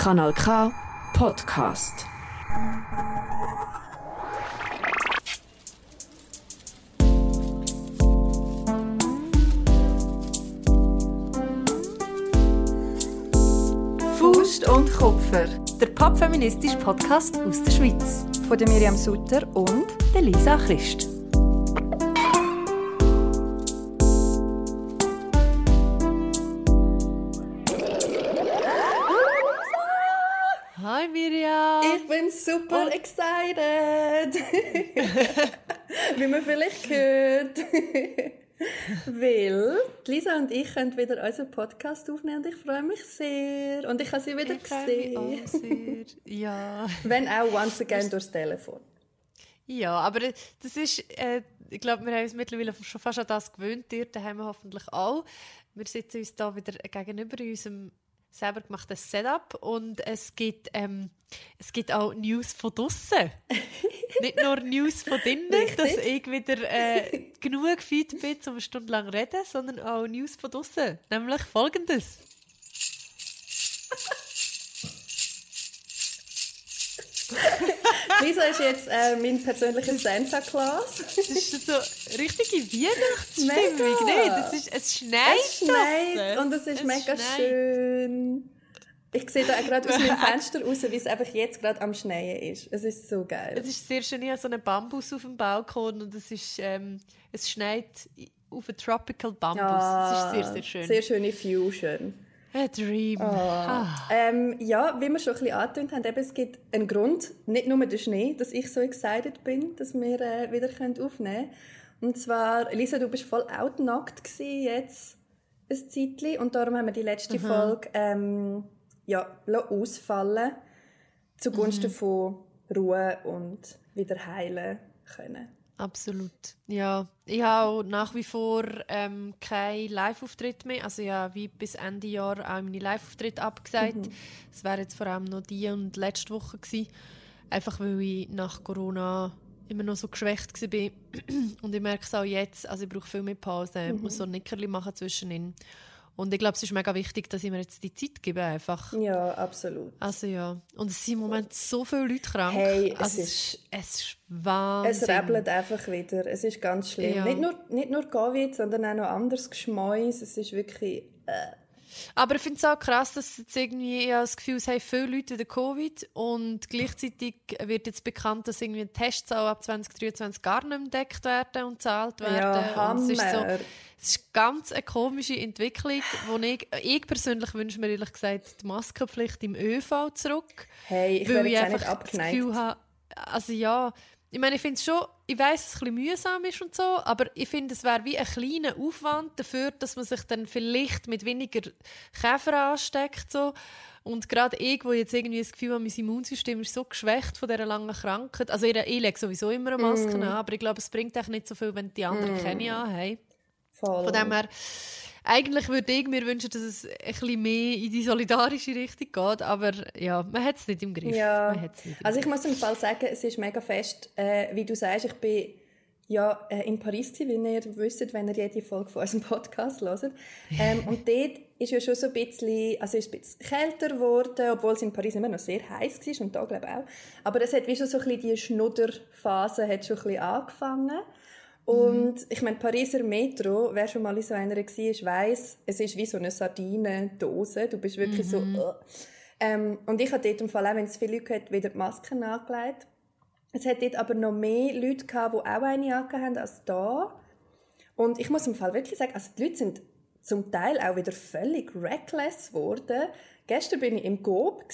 Kanal K Podcast. Faust und Kupfer Der popfeministische Podcast aus der Schweiz. von der Miriam Sutter und Der Lisa Christ. Super Und- excited, wie man vielleicht hört. Weil Lisa und ich können wieder unseren Podcast aufnehmen und ich freue mich sehr. Und ich habe sie wieder Ich freue mich gesehen. auch sehr. Ja. Wenn auch once again durchs Telefon. ja, aber äh, das ist, äh, ich glaube, wir haben uns mittlerweile schon fast an das gewöhnt. Ihr haben wir hoffentlich auch. Wir sitzen uns da wieder gegenüber in unserem selber gemachten Setup und es gibt, ähm, es gibt auch News von draussen. Nicht nur News von drinnen, Richtig. dass ich wieder äh, genug fit bin, um eine Stunde lang zu reden, sondern auch News von draussen. Nämlich folgendes. Lisa ist jetzt äh, mein persönlicher Santa Claus. Das ist so richtige Weihnachtsstimmung. Nee, das ist, es schneit. Es schneit und es ist Es mega schneit. schön. Ich sehe da gerade aus meinem Fenster raus, wie es einfach jetzt gerade am Schneien ist. Es ist so geil. Es ist sehr schön. Ich habe so einen Bambus auf dem Balkon und es, ist, ähm, es schneit auf einen Tropical Bambus. das ist sehr, sehr schön. Ah, Sehr schöne Fusion. A dream. Ah. Ähm, ja, wie wir schon ein bisschen angetönt haben, eben, es gibt einen Grund, nicht nur der Schnee, dass ich so excited bin, dass wir äh, wieder können aufnehmen können. Und zwar, Lisa, du bist voll outnackt gewesen jetzt ein Zeitchen und darum haben wir die letzte Folge ähm, ja, ausfallen zugunsten von Ruhe und wieder heilen können. Absolut. Ja, ich habe nach wie vor ähm, keinen Live-Auftritt mehr. Also ja, wie bis Ende Jahr auch meine Live-Auftritte abgesagt. Es wäre jetzt vor allem noch die und letzte Woche gewesen. Einfach weil ich nach Corona immer noch so geschwächt war. und ich merke es auch jetzt. Also ich brauche viel mehr Pause. Ich muss so ein Nickerli machen zwischenin. Und ich glaube, es ist mega wichtig, dass ich mir jetzt die Zeit gebe einfach. Ja, absolut. Also ja. Und es sind im Moment so viele Leute krank. Hey, es also, ist- es ist Wahnsinn. Es rebelt einfach wieder. Es ist ganz schlimm. Ja. Nicht, nur, nicht nur Covid, sondern auch noch anderes Geschmäus. Es ist wirklich... Aber ich finde es auch krass, dass jetzt irgendwie ich habe das Gefühl, es haben viele Leute wieder Covid und gleichzeitig wird jetzt bekannt, dass irgendwie Tests auch ab 2023 gar nicht entdeckt werden und gezahlt werden. Ja, es ist so, es ist ganz eine komische Entwicklung, wo ich, ich persönlich wünsche mir ehrlich gesagt die Maskenpflicht im ÖV zurück. Hey, ich weil ich einfach nicht das abgeneigt. Gefühl habe, also ja, ich meine, ich finde es schon, ich weiß, dass es ein mühsam ist und so, aber ich finde, es wäre wie ein kleiner Aufwand dafür, dass man sich dann vielleicht mit weniger Käfer ansteckt. So. Und gerade ich, wo jetzt irgendwie das Gefühl habe, mein Immunsystem ist so geschwächt von dieser langen Krankheit. Also ich, ich lege sowieso immer eine Maske Mm. an, aber ich glaube, es bringt echt nicht so viel, wenn die anderen keine anhaben. Voll. Von dem her, eigentlich würde ich mir wünschen, dass es ein bisschen mehr in die solidarische Richtung geht, aber ja, man hat es nicht im Griff. Ja, nicht im also ich muss im Fall sagen, es ist mega fest, äh, wie du sagst, ich bin ja äh, in Paris gewesen, wie ihr wisst, wenn ihr jede Folge von unserem Podcast hört. Ähm, und dort ist ja schon so ein bisschen, also ist ein bisschen kälter geworden, obwohl es in Paris immer noch sehr heiß war und da glaube ich auch. Aber es hat wie schon so ein bisschen die Schnudderphase hat schon ein bisschen angefangen. Und ich meine, Pariser Metro, wer schon mal in so einer war, weiss, es ist wie so eine Sardinendose. Du bist wirklich so... Uh. Ähm, und ich habe dort im Fall auch, wenn es viele Leute hat, wieder die Masken angelegt. Es hat dort aber noch mehr Leute gehabt, die auch eine angehabt haben als da. Und ich muss im Fall wirklich sagen, also die Leute sind zum Teil auch wieder völlig reckless geworden. Gestern bin ich im Gob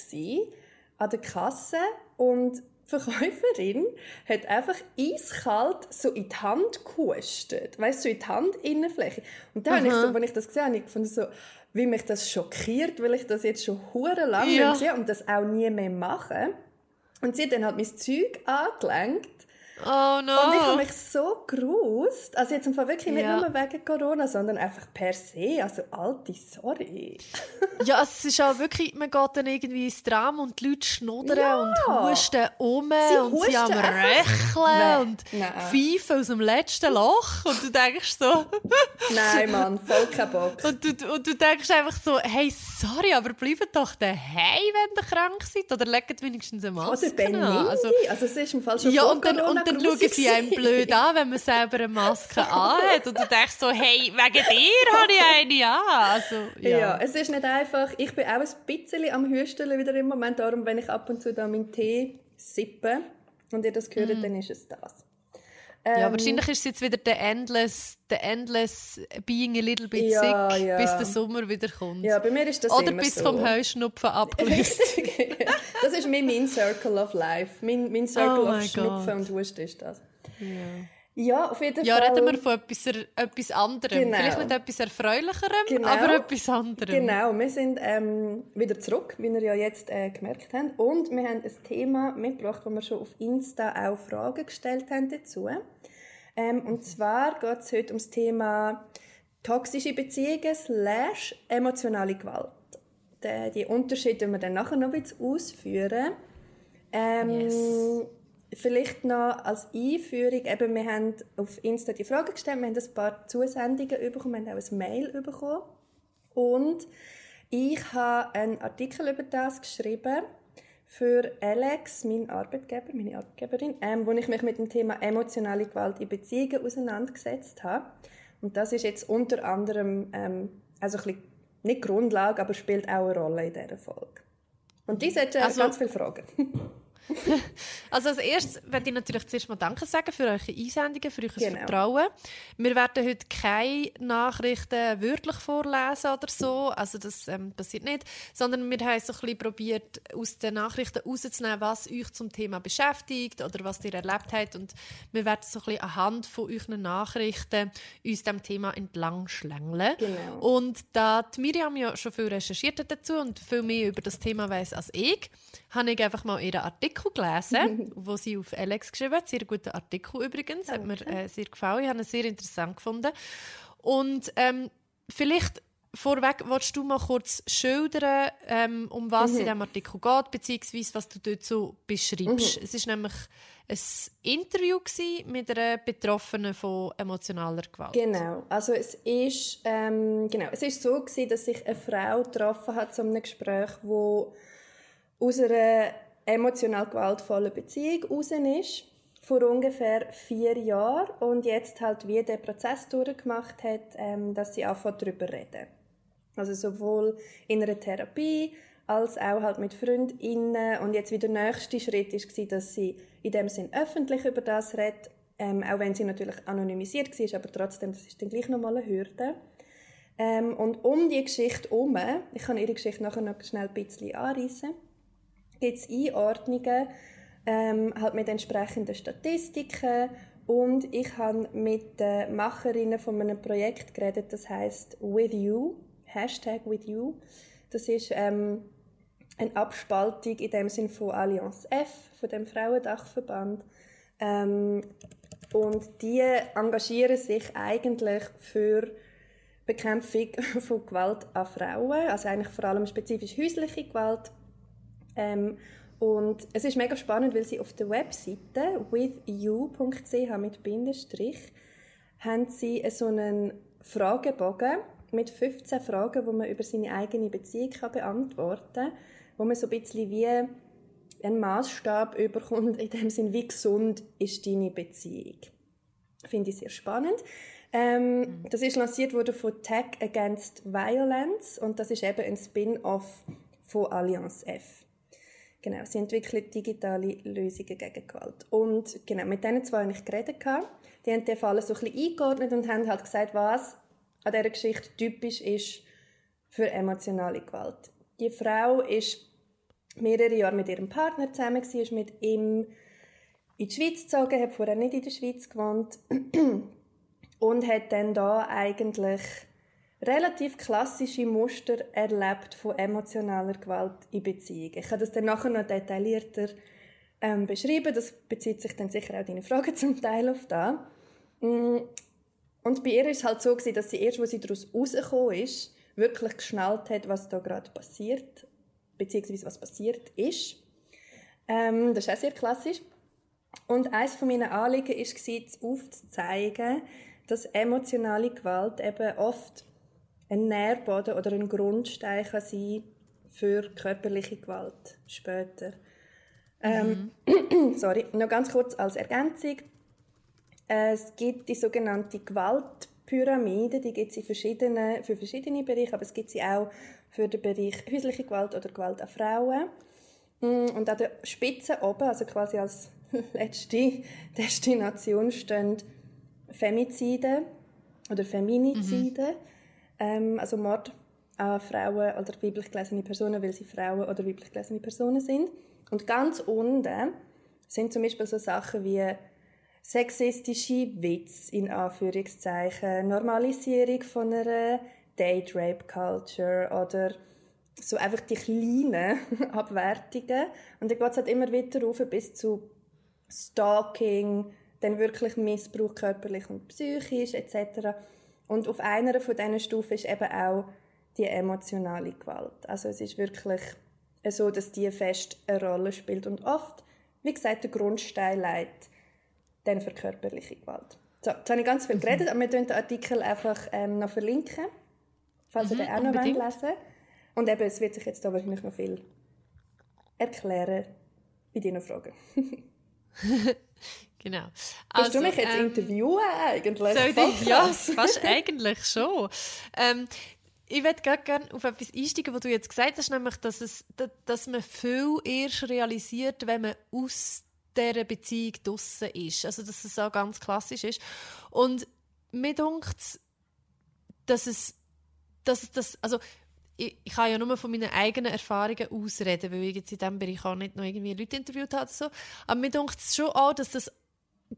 an der Kasse und Verkäuferin hat einfach eiskalt so in die Hand gehustet. Weißt du, so in die Handinnenfläche. Und dann habe ich so, als ich das gesehen habe, ich gefunden, so, wie mich das schockiert, weil ich das jetzt schon hure lange Ja. gesehen und das auch nie mehr mache. Und sie hat dann halt mein Zeug angelenkt Oh no. Und ich habe mich so gerust. Also jetzt im Fall wirklich nicht Ja. nur wegen Corona, sondern einfach per se. Also alte, sorry. Ja, es ist auch wirklich, man geht dann irgendwie ins Tram und die Leute schnuddern Ja. und husten um Sie und sie am husten einfach Röcheln weg. und Nein. pfeifen aus dem letzten Loch und du denkst so, Nein, Mann, voll kein Bock. und du, und du denkst einfach so, hey, sorry, aber bleibt doch daheim, wenn ihr krank seid oder legt wenigstens eine Oder Maske Benny. an. Also, Also, es ist im Fall schon ja, und dann, Corona dann schauen sie einem blöd an, wenn man selber eine Maske anhat. Und du denkst so, hey, wegen dir habe ich eine an. Also, Ja. ja. es ist nicht einfach. Ich bin auch ein bisschen am Hüsteln wieder im Moment. Darum, wenn ich ab und zu da meinen Tee sippe und ihr das hört, dann ist es das. Ja, Ähm, wahrscheinlich ist es jetzt wieder der endless, der endless being a little bit Ja, sick, ja. bis der Sommer wieder kommt. Ja, bei mir ist das Oder immer bis so. vom Heuschnupfen. Richtig. das ist mein, mein Circle of Life. Mein, mein Circle Oh of Schnupfen Gott. und Husten ist das. ja. Ja, auf jeden ja, Fall. reden wir von etwas, etwas anderem. Genau. Vielleicht nicht etwas Erfreulicherem, Genau. aber etwas anderem. Genau, wir sind ähm, wieder zurück, wie ihr ja jetzt äh, gemerkt habt. Und wir haben ein Thema mitgebracht, wo wir schon auf Insta auch Fragen gestellt haben dazu. Ähm, und zwar geht es heute ums Thema toxische Beziehungen slash emotionale Gewalt. Die, die Unterschiede werden wir dann nachher noch ein bisschen ausführen. Ähm, Yes. Vielleicht noch als Einführung, eben, wir haben auf Insta die Frage gestellt, wir haben ein paar Zusendungen bekommen, wir haben auch ein Mail bekommen. Und ich habe einen Artikel über das geschrieben für Alex, mein Arbeitgeber, meine Arbeitgeberin, ähm, wo ich mich mit dem Thema emotionale Gewalt in Beziehungen auseinandergesetzt habe. Und das ist jetzt unter anderem, ähm, also ein bisschen, nicht Grundlage, aber spielt auch eine Rolle in dieser Folge. Und die hat Also- ganz viele Fragen. Also als erstes möchte ich natürlich zuerst mal Danke sagen für eure Einsendungen, für euer Genau. Vertrauen. Wir werden heute keine Nachrichten wörtlich vorlesen oder so, also das ähm, passiert nicht, sondern wir haben so ein bisschen probiert, aus den Nachrichten herauszunehmen, was euch zum Thema beschäftigt oder was ihr erlebt habt und wir werden so ein bisschen anhand von euren Nachrichten uns dem Thema entlang schlängeln. Genau. Und da die Miriam ja schon viel recherchiert hat dazu und viel mehr über das Thema weiß als ich, habe ich einfach mal ihren Artikel gelesen, wo sie auf Alex geschrieben hat. Sehr guter Artikel übrigens, hat mir äh, sehr gefallen. Ich habe ihn sehr interessant gefunden. Und ähm, vielleicht vorweg, willst du mal kurz schildern, ähm, um was in diesem Artikel geht, beziehungsweise was du dort so beschreibst. Es ist nämlich ein Interview mit einer Betroffenen von emotionaler Gewalt. Genau, also es ist, ähm, genau, es ist so gewesen, dass sich eine Frau getroffen hat zu einem Gespräch, wo aus einer emotional gewaltvollen Beziehung raus ist, vor ungefähr vier Jahren und jetzt halt wie der Prozess durchgemacht hat, ähm, dass sie anfängt darüber reden. Also sowohl in einer Therapie als auch halt mit FreundInnen. Und jetzt wieder der nächste Schritt war, dass sie in dem Sinn öffentlich über das redet, ähm, auch wenn sie natürlich anonymisiert war, aber trotzdem, das ist dann gleich nochmal eine Hürde. Ähm, und um die Geschichte herum, ich kann ihre Geschichte nachher noch schnell ein bisschen anreissen, gibt es Einordnungen, ähm, halt mit entsprechenden Statistiken und ich habe mit den Macherinnen von einem Projekt geredet, das heißt With You, Hashtag With You. Das ist ähm, eine Abspaltung in dem Sinn von Allianz F, von dem Frauendachverband. Ähm, und die engagieren sich eigentlich für Bekämpfung von Gewalt an Frauen, also eigentlich vor allem spezifisch häusliche Gewalt. Ähm, und es ist mega spannend, weil sie auf der Webseite withyou.ch mit Bindestrich haben sie so einen Fragebogen mit 15 Fragen, wo man über seine eigene Beziehung kann beantworten kann, wo man so ein bisschen wie einen Maßstab überkommt, in dem Sinn, wie gesund ist deine Beziehung. Finde ich sehr spannend. Ähm, Das ist lanciert worden von Tech Against Violence und das ist eben ein Spin-off von Allianz F. Genau, sie entwickeln digitale Lösungen gegen Gewalt. Und genau, mit denen zwei habe ich geredet. Die haben den Fall so ein bisschen eingeordnet und haben halt gesagt, was an dieser Geschichte typisch ist für emotionale Gewalt. Die Frau ist mehrere Jahre mit ihrem Partner zusammen, gewesen, ist mit ihm in die Schweiz gezogen, hat vorher nicht in der Schweiz gewohnt und hat dann da eigentlich relativ klassische Muster erlebt von emotionaler Gewalt in Beziehungen. Ich kann das dann nachher noch detaillierter ähm, beschrieben. Das bezieht sich dann sicher auch deine Frage zum Teil auf da. Mm, und bei ihr war es halt so, gewesen, dass sie erst, als sie daraus rausgekommen ist, wirklich geschnallt hat, was da gerade passiert, beziehungsweise was passiert ist. Ähm, das ist auch sehr klassisch. Und eines meiner Anliegen war, aufzuzeigen, dass emotionale Gewalt eben oft ein Nährboden oder ein Grundstein kann sein für körperliche Gewalt später. Ähm, mhm. sorry, noch ganz kurz als Ergänzung. Es gibt die sogenannte Gewaltpyramide, die gibt es verschiedene, für verschiedene Bereiche, aber es gibt sie auch für den Bereich häusliche Gewalt oder Gewalt an Frauen. Mm, und an der Spitze oben, also quasi als letzte Destination, stehen Femizide oder Feminizide, mhm. Ähm, also Mord an Frauen oder weiblich gelesene Personen, weil sie Frauen oder weiblich gelesene Personen sind. Und ganz unten sind zum Beispiel so Sachen wie sexistische Witz in Anführungszeichen, Normalisierung von einer Date Rape Culture oder so einfach die kleinen Abwertungen. Und dann geht es halt immer weiter rauf bis zu Stalking, dann wirklich Missbrauch körperlich und psychisch etc. Und auf einer von diesen Stufen ist eben auch die emotionale Gewalt. Also es ist wirklich so, dass die fest eine Rolle spielt und oft, wie gesagt, der Grundstein leitet dann für körperliche Gewalt. So, jetzt habe ich ganz viel mhm. geredet, aber wir verlinken den Artikel einfach ähm, noch verlinken, falls mhm, ihr den auch noch lesen wollt. Und eben, es wird sich jetzt da wahrscheinlich noch viel erklären bei deinen Fragen. genau. Also, du mich jetzt ähm, interviewen eigentlich? Soll ich, ja, fast eigentlich schon. Ähm, ich würde gerne auf etwas einsteigen, was du jetzt gesagt hast, nämlich, dass, es, dass man viel erst realisiert, wenn man aus dieser Beziehung draussen ist. Also, dass es auch ganz klassisch ist. Und mir denkt dass es, dass das, also, ich, ich kann ja nur von meinen eigenen Erfahrungen ausreden, weil ich jetzt in diesem Bereich auch nicht noch irgendwie Leute interviewt habe. So. Aber mir denkt es schon auch, dass das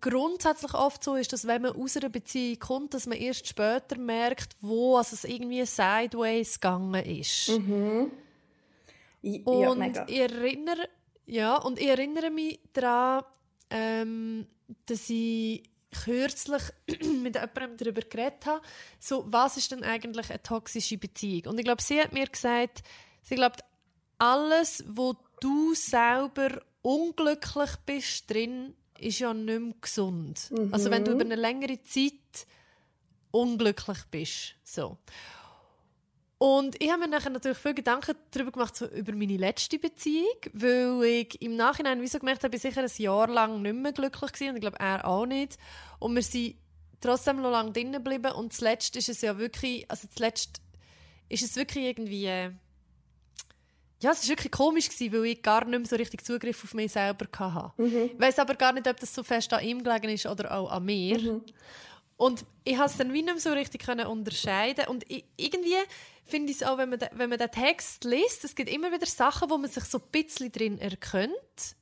grundsätzlich oft so ist, dass wenn man aus einer Beziehung kommt, dass man erst später merkt, wo also es irgendwie sideways gegangen ist. Mhm. Ich, und ja, ich erinnere, ja, und ich erinnere mich daran, ähm, dass ich kürzlich mit jemandem darüber geredet habe, so, was ist denn eigentlich eine toxische Beziehung? Und ich glaube, sie hat mir gesagt, sie glaubt, alles, wo du selber unglücklich bist drin, ist ja nicht mehr gesund. Mhm. Also wenn du über eine längere Zeit unglücklich bist. So. Und ich habe mir nachher natürlich viele Gedanken darüber gemacht, so über meine letzte Beziehung, weil ich im Nachhinein wieso gemerkt habe, ich sicher ein Jahr lang nicht mehr glücklich gewesen, und ich glaube, er auch nicht. Und wir sind trotzdem noch lange drinnen geblieben und zuletzt ist es ja wirklich, also zuletzt ist es wirklich irgendwie, ja, es ist wirklich komisch gewesen, weil ich gar nicht mehr so richtig Zugriff auf mich selber hatte. Mhm. Ich weiß aber gar nicht, ob das so fest an ihm gelegen ist oder auch an mir. Mhm. Und ich konnte es dann wie nicht so richtig unterscheiden und ich, irgendwie finde ich es auch, wenn man, wenn man den Text liest, es gibt immer wieder Sachen, wo man sich so ein bisschen drin erkennt.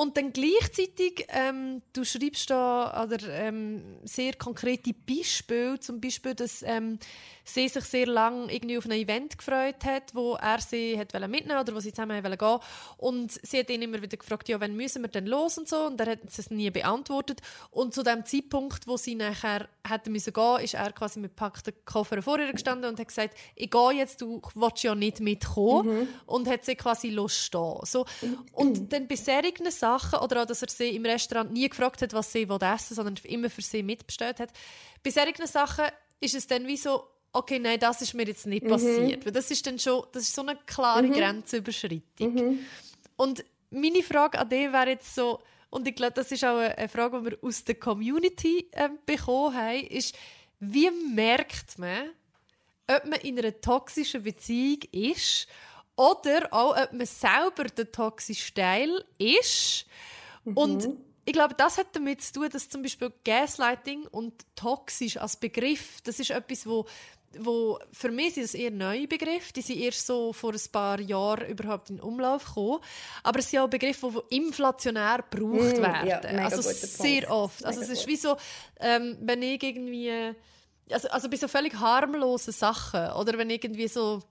Und dann gleichzeitig, ähm, du schreibst da oder, ähm, sehr konkrete Beispiele, zum Beispiel, dass ähm, sie sich sehr lange irgendwie auf ein Event gefreut hat, wo er sie hat mitnehmen oder wo sie zusammen gehen wollten. Und sie hat ihn immer wieder gefragt, ja, wann müssen wir denn los und so. Und er hat es nie beantwortet. Und zu dem Zeitpunkt, wo sie nachher hätte müssen gehen, ist er quasi mit gepackten Koffern vor ihr gestanden und hat gesagt, ich gehe jetzt, du willst ja nicht mitkommen. Mhm. Und hat sie quasi losstehen. So. Und dann bei solchen Sachen, oder auch, dass er sie im Restaurant nie gefragt hat, was sie essen will, sondern immer für sie mitbestellt hat, bei solchen Sachen ist es dann wie so, okay, nein, das ist mir jetzt nicht mhm. passiert. Weil das ist dann schon, das ist so eine klare mhm. Grenzüberschreitung. Mhm. Und meine Frage an dich wäre jetzt so, und ich glaube, das ist auch eine Frage, die wir aus der Community äh, bekommen haben, ist, wie merkt man, ob man in einer toxischen Beziehung ist oder auch, ob man selber der toxische Teil ist. Und mhm. ich glaube, das hat damit zu tun, dass zum Beispiel Gaslighting und toxisch als Begriff, das ist etwas, wo wo für mich sind es eher neue Begriffe, die sind erst so vor ein paar Jahren überhaupt in Umlauf gekommen. Aber es sind auch Begriffe, die inflationär gebraucht mm, werden. Ja, also sehr Punkt. oft. Also mega es ist wie so, ähm, wenn ich irgendwie, also, also bei so völlig harmlosen Sachen oder wenn irgendwie so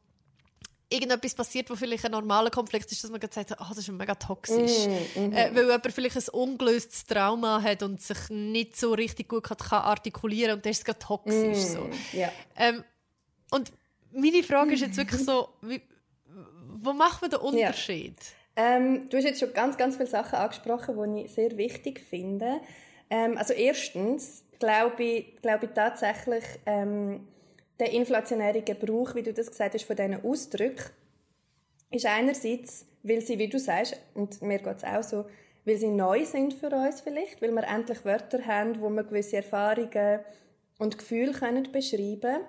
irgendetwas passiert, wo vielleicht ein normaler Konflikt ist, dass man sagt, oh, das ist mega toxisch. Mm, mm äh, weil jemand vielleicht ein ungelöstes Trauma hat und sich nicht so richtig gut kann, kann artikulieren und das ist gerade toxisch. Mm, so. Yeah. Ähm, und meine Frage ist jetzt wirklich so, wie, wo macht man den Unterschied? Ja. Ähm, du hast jetzt schon ganz, ganz viele Sachen angesprochen, die ich sehr wichtig finde. Ähm, also erstens glaube ich, glaube ich tatsächlich, ähm, der inflationäre Gebrauch, wie du das gesagt hast, von diesen Ausdrücken, ist einerseits, weil sie, wie du sagst, und mir geht es auch so, weil sie neu sind für uns vielleicht, weil wir endlich Wörter haben, wo wir gewisse Erfahrungen und Gefühle können beschreiben können.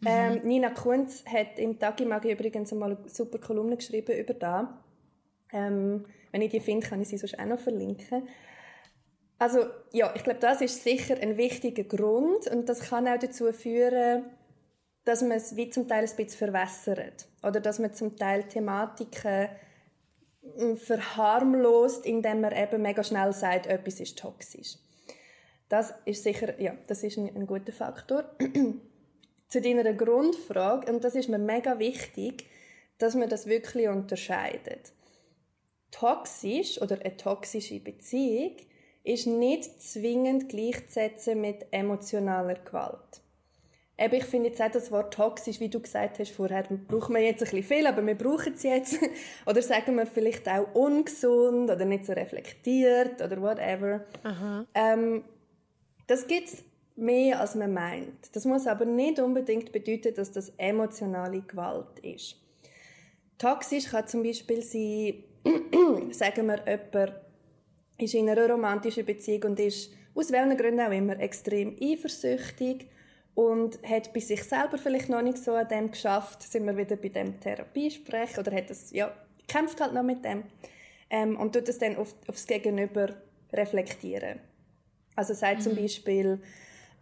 Mhm. Ähm, Nina Kunz hat im Tagimagi übrigens einmal eine super Kolumne geschrieben über das. Ähm, wenn ich die finde, kann ich sie sonst auch noch verlinken. Also ja, ich glaube, das ist sicher ein wichtiger Grund und das kann auch dazu führen, dass man es wie zum Teil ein bisschen verwässert. Oder dass man zum Teil Thematiken hm, verharmlost, indem man eben mega schnell sagt, etwas ist toxisch. Das ist sicher, ja, das ist ein, ein guter Faktor. Zu deiner Grundfrage, und das ist mir mega wichtig, dass man das wirklich unterscheidet. Toxisch oder eine toxische Beziehung ist nicht zwingend gleichzusetzen mit emotionaler Gewalt. Eben, ich finde jetzt auch das Wort toxisch, wie du gesagt hast vorher, braucht man jetzt ein bisschen viel, aber wir brauchen es jetzt. oder sagen wir vielleicht auch ungesund oder nicht so reflektiert oder whatever. Ähm, das gibt es mehr, als man meint. Das muss aber nicht unbedingt bedeuten, dass das emotionale Gewalt ist. Toxisch kann zum Beispiel sein, sagen wir, jemand ist in einer romantischen Beziehung und ist aus welchen Gründen auch immer extrem eifersüchtig und hat bei sich selber vielleicht noch nicht so an dem geschafft, sind wir wieder bei dem Therapiesprech oder hat es, ja, kämpft halt noch mit dem ähm, und tut es dann auf, aufs Gegenüber reflektieren. Also sagt mhm. zum Beispiel,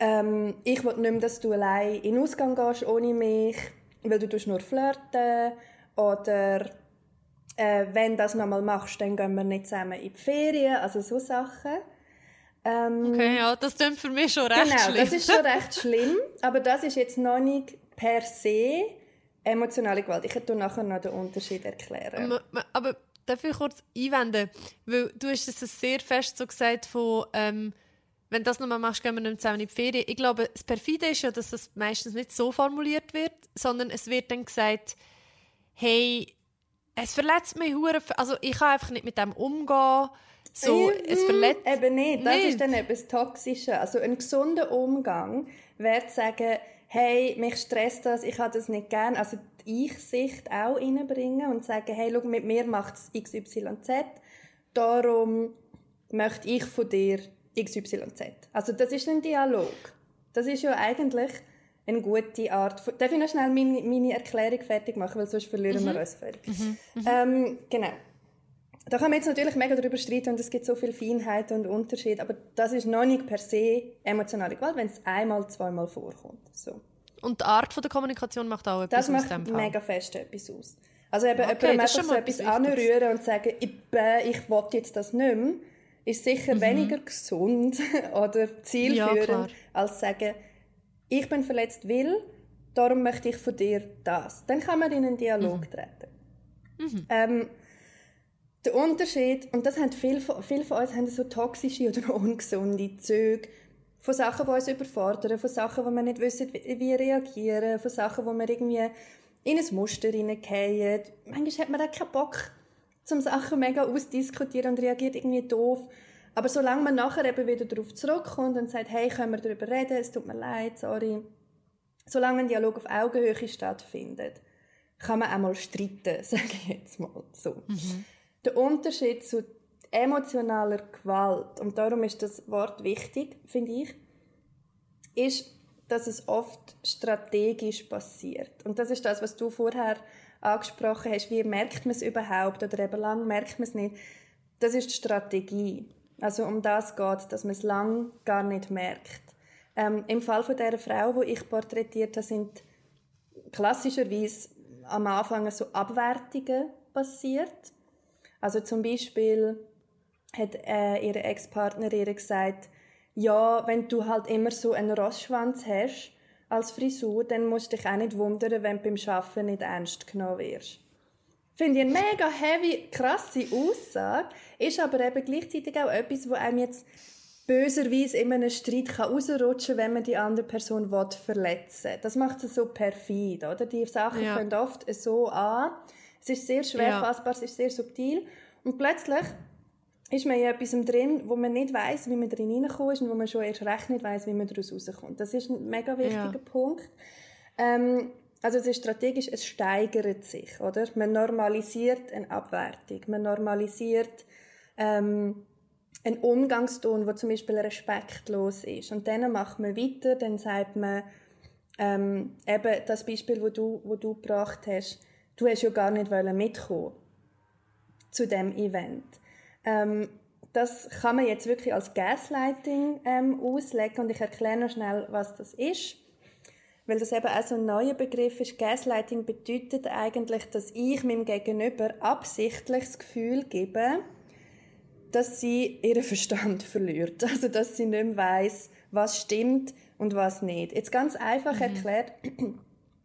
ähm, ich will nicht mehr, dass du allein in den Ausgang gehst ohne mich, weil du nur flirten oder äh, wenn du das nochmal machst, dann gehen wir nicht zusammen in die Ferien, also so Sachen. Ähm, okay, ja, das klingt für mich schon recht genau, schlimm. Genau, das ist schon recht schlimm, aber das ist jetzt noch nicht per se emotionale Gewalt. Ich werde nachher noch den Unterschied erklären. Aber, aber darf ich kurz einwenden? Weil du hast es sehr fest so gesagt von, ähm, wenn du das nochmal machst, gehen wir nicht zusammen in die Ferien. Ich glaube, das Perfide ist ja, dass das meistens nicht so formuliert wird, sondern es wird dann gesagt, hey, es verletzt mich hure, also ich kann einfach nicht mit dem umgehen so, es mhm. verletzt. Eben nicht. Das nicht. ist dann etwas Toxisches. Also ein gesunder Umgang wäre zu sagen, hey, mich stresst das, ich habe das nicht gern. Also die Ich-Sicht auch reinbringen und sagen, hey, schau, mit mir macht es XYZ. Darum möchte ich von dir XYZ. Also das ist ein Dialog. Das ist ja eigentlich eine gute Art. Darf ich noch schnell meine, meine Erklärung fertig machen, weil sonst verlieren mhm. wir uns völlig. Mhm. Mhm. Ähm, genau. Da kann man jetzt natürlich mega darüber streiten und es gibt so viele Feinheiten und Unterschiede, aber das ist noch nicht per se emotionale Gewalt, wenn es einmal, zweimal vorkommt. So. Und die Art der Kommunikation macht auch etwas das aus dem Fall? mega fest etwas aus. Also eben okay, jemandem einfach so etwas anrühren und sagen, ich, ich will jetzt das nicht mehr, ist sicher mhm. weniger gesund oder zielführend, ja, als sagen, ich bin verletzt, will, darum möchte ich von dir das. Dann kann man in einen Dialog mhm. treten. Mhm. Ähm, der Unterschied, und das haben viele, viele von uns haben so toxische oder ungesunde Züge, von Sachen, die uns überfordern, von Sachen, wo wir nicht wissen, wie, reagieren, von Sachen, wo wir irgendwie in ein Muster hineingehen. Manchmal hat man auch keinen Bock, zum Sachen mega ausdiskutieren und reagiert irgendwie doof. Aber solange man nachher eben wieder darauf zurückkommt und sagt, hey, können wir darüber reden, es tut mir leid, sorry. Solange ein Dialog auf Augenhöhe stattfindet, kann man auch mal streiten, sage ich jetzt mal so. Mhm. Der Unterschied zu emotionaler Gewalt, und darum ist das Wort wichtig, finde ich, ist, dass es oft strategisch passiert. Und das ist das, was du vorher angesprochen hast. Wie merkt man es überhaupt oder eben lang merkt man es nicht? Das ist die Strategie. Also um das geht, dass man es lang gar nicht merkt. Ähm, Im Fall von der Frau, die ich porträtiert habe, sind klassischerweise am Anfang so Abwertungen passiert. Also zum Beispiel hat äh, ihre Ex-Partner ihr gesagt, ja, wenn du halt immer so einen Rossschwanz hast als Frisur, dann musst du dich auch nicht wundern, wenn du beim Arbeiten nicht ernst genommen wirst. Finde ich eine mega heavy, krasse Aussage, ist aber eben gleichzeitig auch etwas, wo einem jetzt böserweise in einem Streit kann rausrutschen kann, wenn man die andere Person will verletzen will. Das macht es so perfid, oder? Die Sachen ja. fangen oft so an. Es ist sehr schwer ja. fassbar, es ist sehr subtil. Und plötzlich ist man in etwas drin, wo man nicht weiß, wie man drin hineinkommt und wo man schon erst recht nicht weiß, wie man daraus rauskommt. Das ist ein mega wichtiger ja. Punkt. Ähm, also es ist strategisch, es steigert sich, oder? Man normalisiert eine Abwertung, man normalisiert ähm, einen Umgangston, der zum Beispiel respektlos ist. Und dann macht man weiter, dann sagt man, ähm, eben das Beispiel, wo du, wo du gebracht hast, du hast ja gar nicht mitkommen zu dem Event. Ähm, das kann man jetzt wirklich als Gaslighting ähm, auslegen und ich erkläre noch schnell, was das ist. Weil das eben auch so ein neuer Begriff ist. Gaslighting bedeutet eigentlich, dass ich meinem Gegenüber absichtlich das Gefühl gebe, dass sie ihren Verstand verliert. Also, dass sie nicht mehr weiss, was stimmt und was nicht. Jetzt ganz einfach mhm. erklärt,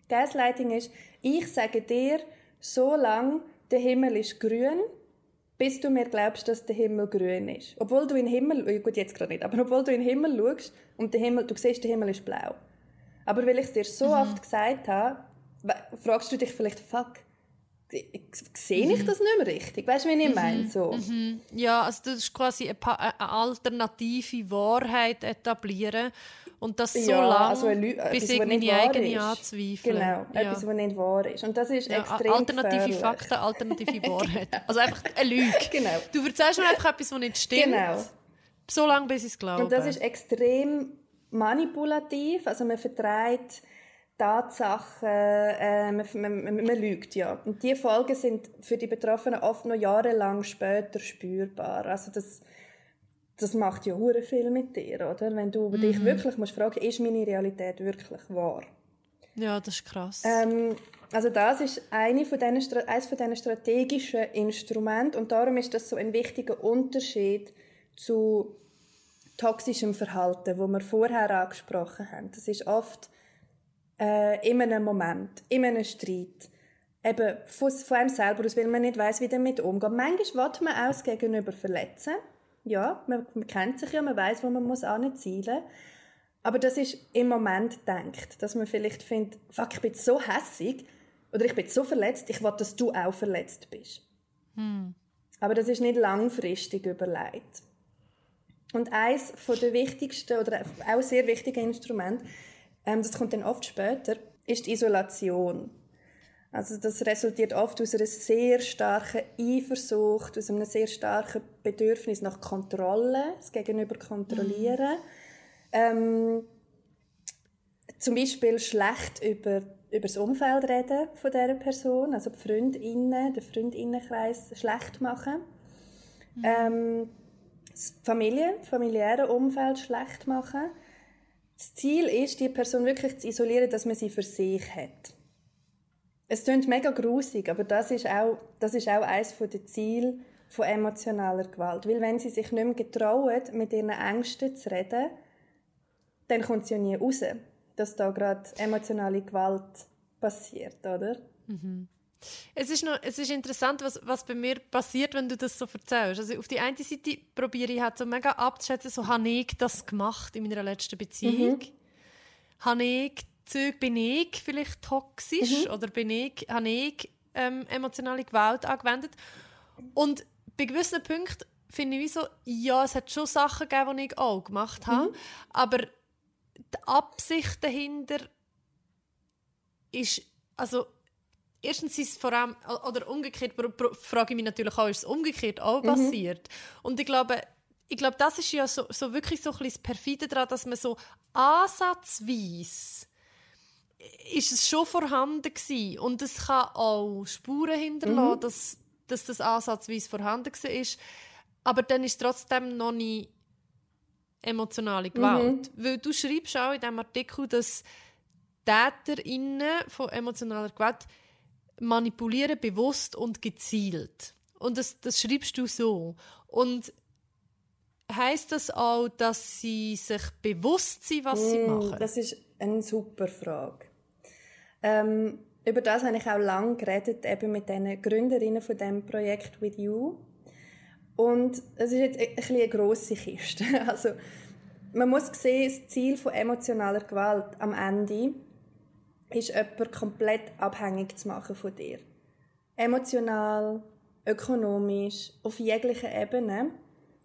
Gaslighting ist, ich sage dir, so lang der Himmel ist grün, bis du mir glaubst, dass der Himmel grün ist. Obwohl du in den Himmel, oh, gut, jetzt gerade nicht, aber obwohl du in den Himmel schaust und der Himmel, du siehst, der Himmel ist blau. Aber weil ich es dir so mhm. oft gesagt habe, fragst du dich vielleicht, fuck, sehe ich mhm. das nicht mehr richtig? Weißt du, wie ich mhm. meine? So. Mhm. Ja, also das ist quasi eine, eine alternative Wahrheit etablieren und das so ja, lange, also eine, bis meine eigene ist. anzweifle. Genau, ja. etwas, was nicht wahr ist. Und das ist ja, extrem Alternative gefährlich. Fakten, alternative Wahrheit. Also einfach eine Lüge. genau. Du erzählst mir einfach etwas, was nicht stimmt. Genau. So lange, bis ich es glaube. Und das ist extrem manipulativ. Also man vertreibt Tatsachen, äh, man, man, man, man, lügt, ja. Und diese Folgen sind für die Betroffenen oft noch jahrelang später spürbar. Also das das macht ja hure viel mit dir, oder? Wenn du mhm. dich wirklich musst fragen, ist meine Realität wirklich wahr? Ja, das ist krass. Ähm, also das ist eine von diesen, eines von diesen strategischen Instrumenten und darum ist das so ein wichtiger Unterschied zu toxischem Verhalten, wo wir vorher angesprochen haben. Das ist oft äh, in einem Moment, in einem Streit, eben von, von einem selber aus, weil man nicht weiß, wie damit umgeht. Manchmal will man auch das Gegenüber verletzen, ja, man, man kennt sich ja, man weiß, wo man muss zielen. Aber das ist im Moment denkt, dass man vielleicht findet, fuck, ich bin so hässig oder ich bin so verletzt, ich will, dass du auch verletzt bist. Hm. Aber das ist nicht langfristig überlegt. Und eines der wichtigsten oder auch sehr wichtigen Instrumente, ähm, das kommt dann oft später, ist die Isolation. Also das resultiert oft aus einer sehr starken Eifersucht, aus einem sehr starken Bedürfnis nach Kontrolle, das Gegenüber kontrollieren. Mhm. Ähm, zum Beispiel schlecht über, über das Umfeld reden von dieser Person, also die Freundinnen, den Freundinnenkreis schlecht machen. Mhm. Ähm, das Familie, familiäre Umfeld schlecht machen. Das Ziel ist, die Person wirklich zu isolieren, dass man sie für sich hat. Es klingt mega grusig, aber das ist auch, das ist auch eines der Ziele von emotionaler Gewalt. Weil wenn sie sich nicht mehr getrauen, mit ihren Ängsten zu reden, dann kommt sie ja nie raus, dass da gerade emotionale Gewalt passiert, oder? Mhm. Es ist, noch, es ist interessant, was, was bei mir passiert, wenn du das so erzählst. Also auf die eine Seite probiere ich halt so mega abzuschätzen, so habe ich das gemacht in meiner letzten Beziehung? Mhm. Habe ich Zeug bin ich vielleicht toxisch mhm. oder bin ich, habe ich ähm, emotionale Gewalt angewendet. Und bei gewissen Punkten finde ich so, ja, es hat schon Sachen gegeben, die ich auch gemacht habe, mhm. aber die Absicht dahinter ist, also erstens ist es vor allem, oder umgekehrt, frage ich mich natürlich auch, ist es umgekehrt auch mhm. passiert? Und ich glaube, ich glaube, das ist ja so, so wirklich so ein bisschen das Perfide daran, dass man so ansatzweise ist es schon vorhanden gewesen. und es kann auch Spuren hinterlassen, mhm. dass, dass das ansatzweise vorhanden war. Aber dann ist es trotzdem noch nicht emotionale Gewalt. Mhm. Weil du schreibst auch in diesem Artikel, dass TäterInnen von emotionaler Gewalt manipulieren bewusst und gezielt. Und das, das schreibst du so. Und heißt das auch, dass sie sich bewusst sind, was mm, sie machen? Das ist eine super Frage. Ähm, über das habe ich auch lange geredet, eben mit den Gründerinnen von dem Projekt With You. Und es ist jetzt ein eine grosse Kiste. Also, man muss sehen, das Ziel von emotionaler Gewalt am Ende ist, jemanden komplett abhängig zu machen von dir. Emotional, ökonomisch, auf jeglicher Ebene.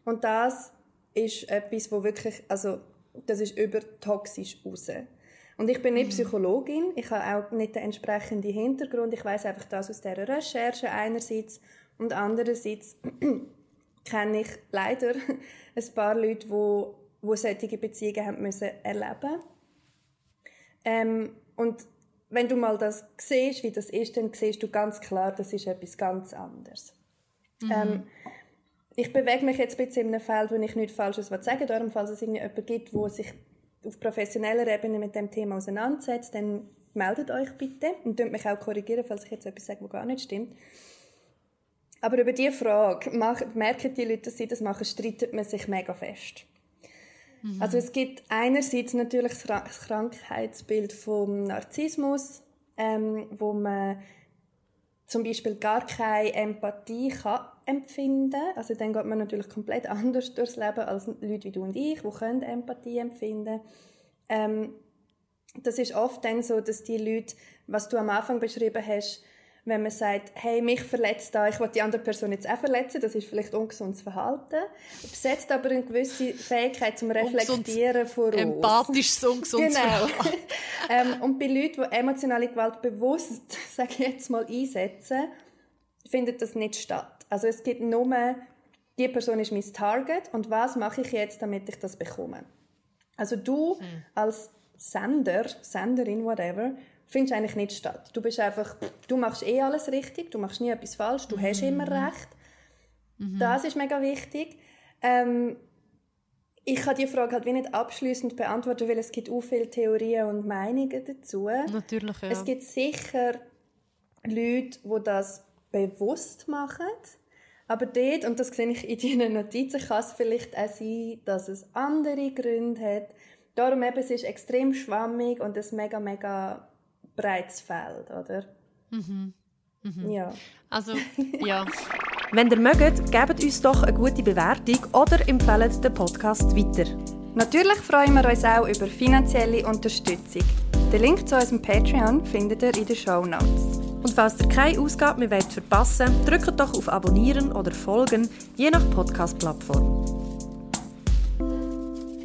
Und das ist etwas, wo wirklich, also, das ist übertoxisch raus. Und ich bin nicht mhm. Psychologin, ich habe auch nicht den entsprechenden Hintergrund. Ich weiß einfach das aus dieser Recherche einerseits und andererseits kenne ich leider ein paar Leute, die, die solche Beziehungen haben müssen erleben ähm, Und wenn du mal das siehst, wie das ist, dann siehst du ganz klar, das ist etwas ganz anderes. Mhm. Ähm, ich bewege mich jetzt ein bisschen in einem Feld, wo ich nichts Falsches sagen will. Darum, falls es jemanden gibt, der sich auf professioneller Ebene mit dem Thema auseinandersetzt, dann meldet euch bitte und könnt mich auch korrigieren, falls ich jetzt etwas sage, was gar nicht stimmt. Aber über diese Frage merken die Leute, dass sie das machen, streitet man sich mega fest. Mhm. Also es gibt einerseits natürlich das Krankheitsbild vom Narzissmus, ähm, wo man zum Beispiel gar keine Empathie kann empfinden Also dann geht man natürlich komplett anders durchs Leben als Leute wie du und ich, die können Empathie empfinden ähm, Das ist oft dann so, dass die Leute, was du am Anfang beschrieben hast, wenn man sagt, hey, mich verletzt da, ich will die andere Person jetzt auch verletzen, das ist vielleicht ungesundes Verhalten, setzt aber eine gewisse Fähigkeit zum Reflektieren voraus. Empathisches, ungesundes genau. ähm, und bei Leuten, die emotionale Gewalt bewusst, sage ich jetzt mal, einsetzen, findet das nicht statt. Also es gibt nur, die Person ist mein Target und was mache ich jetzt, damit ich das bekomme. Also du hm. als Sender, Senderin, whatever, findest eigentlich nicht statt. Du bist einfach, du machst eh alles richtig, du machst nie etwas falsch, du mhm. hast immer recht. Mhm. Das ist mega wichtig. Ähm, ich kann die Frage halt wie nicht abschließend beantworten, weil es gibt auch viele Theorien und Meinungen dazu. Natürlich, ja. Es gibt sicher Leute, die das bewusst machen. Aber dort, und das sehe ich in deinen Notizen, kann es vielleicht auch sein, dass es andere Gründe hat. Darum eben, es ist extrem schwammig und ein mega, mega breites Feld, oder? Mhm. Mhm. Ja. Also, ja. Wenn ihr mögt, gebt uns doch eine gute Bewertung oder empfehlt den Podcast weiter. Natürlich freuen wir uns auch über finanzielle Unterstützung. Den Link zu unserem Patreon findet ihr in den Show Notes. Und falls ihr keine Ausgabe mehr verpassen wollt, drückt doch auf Abonnieren oder Folgen, je nach Podcast-Plattform.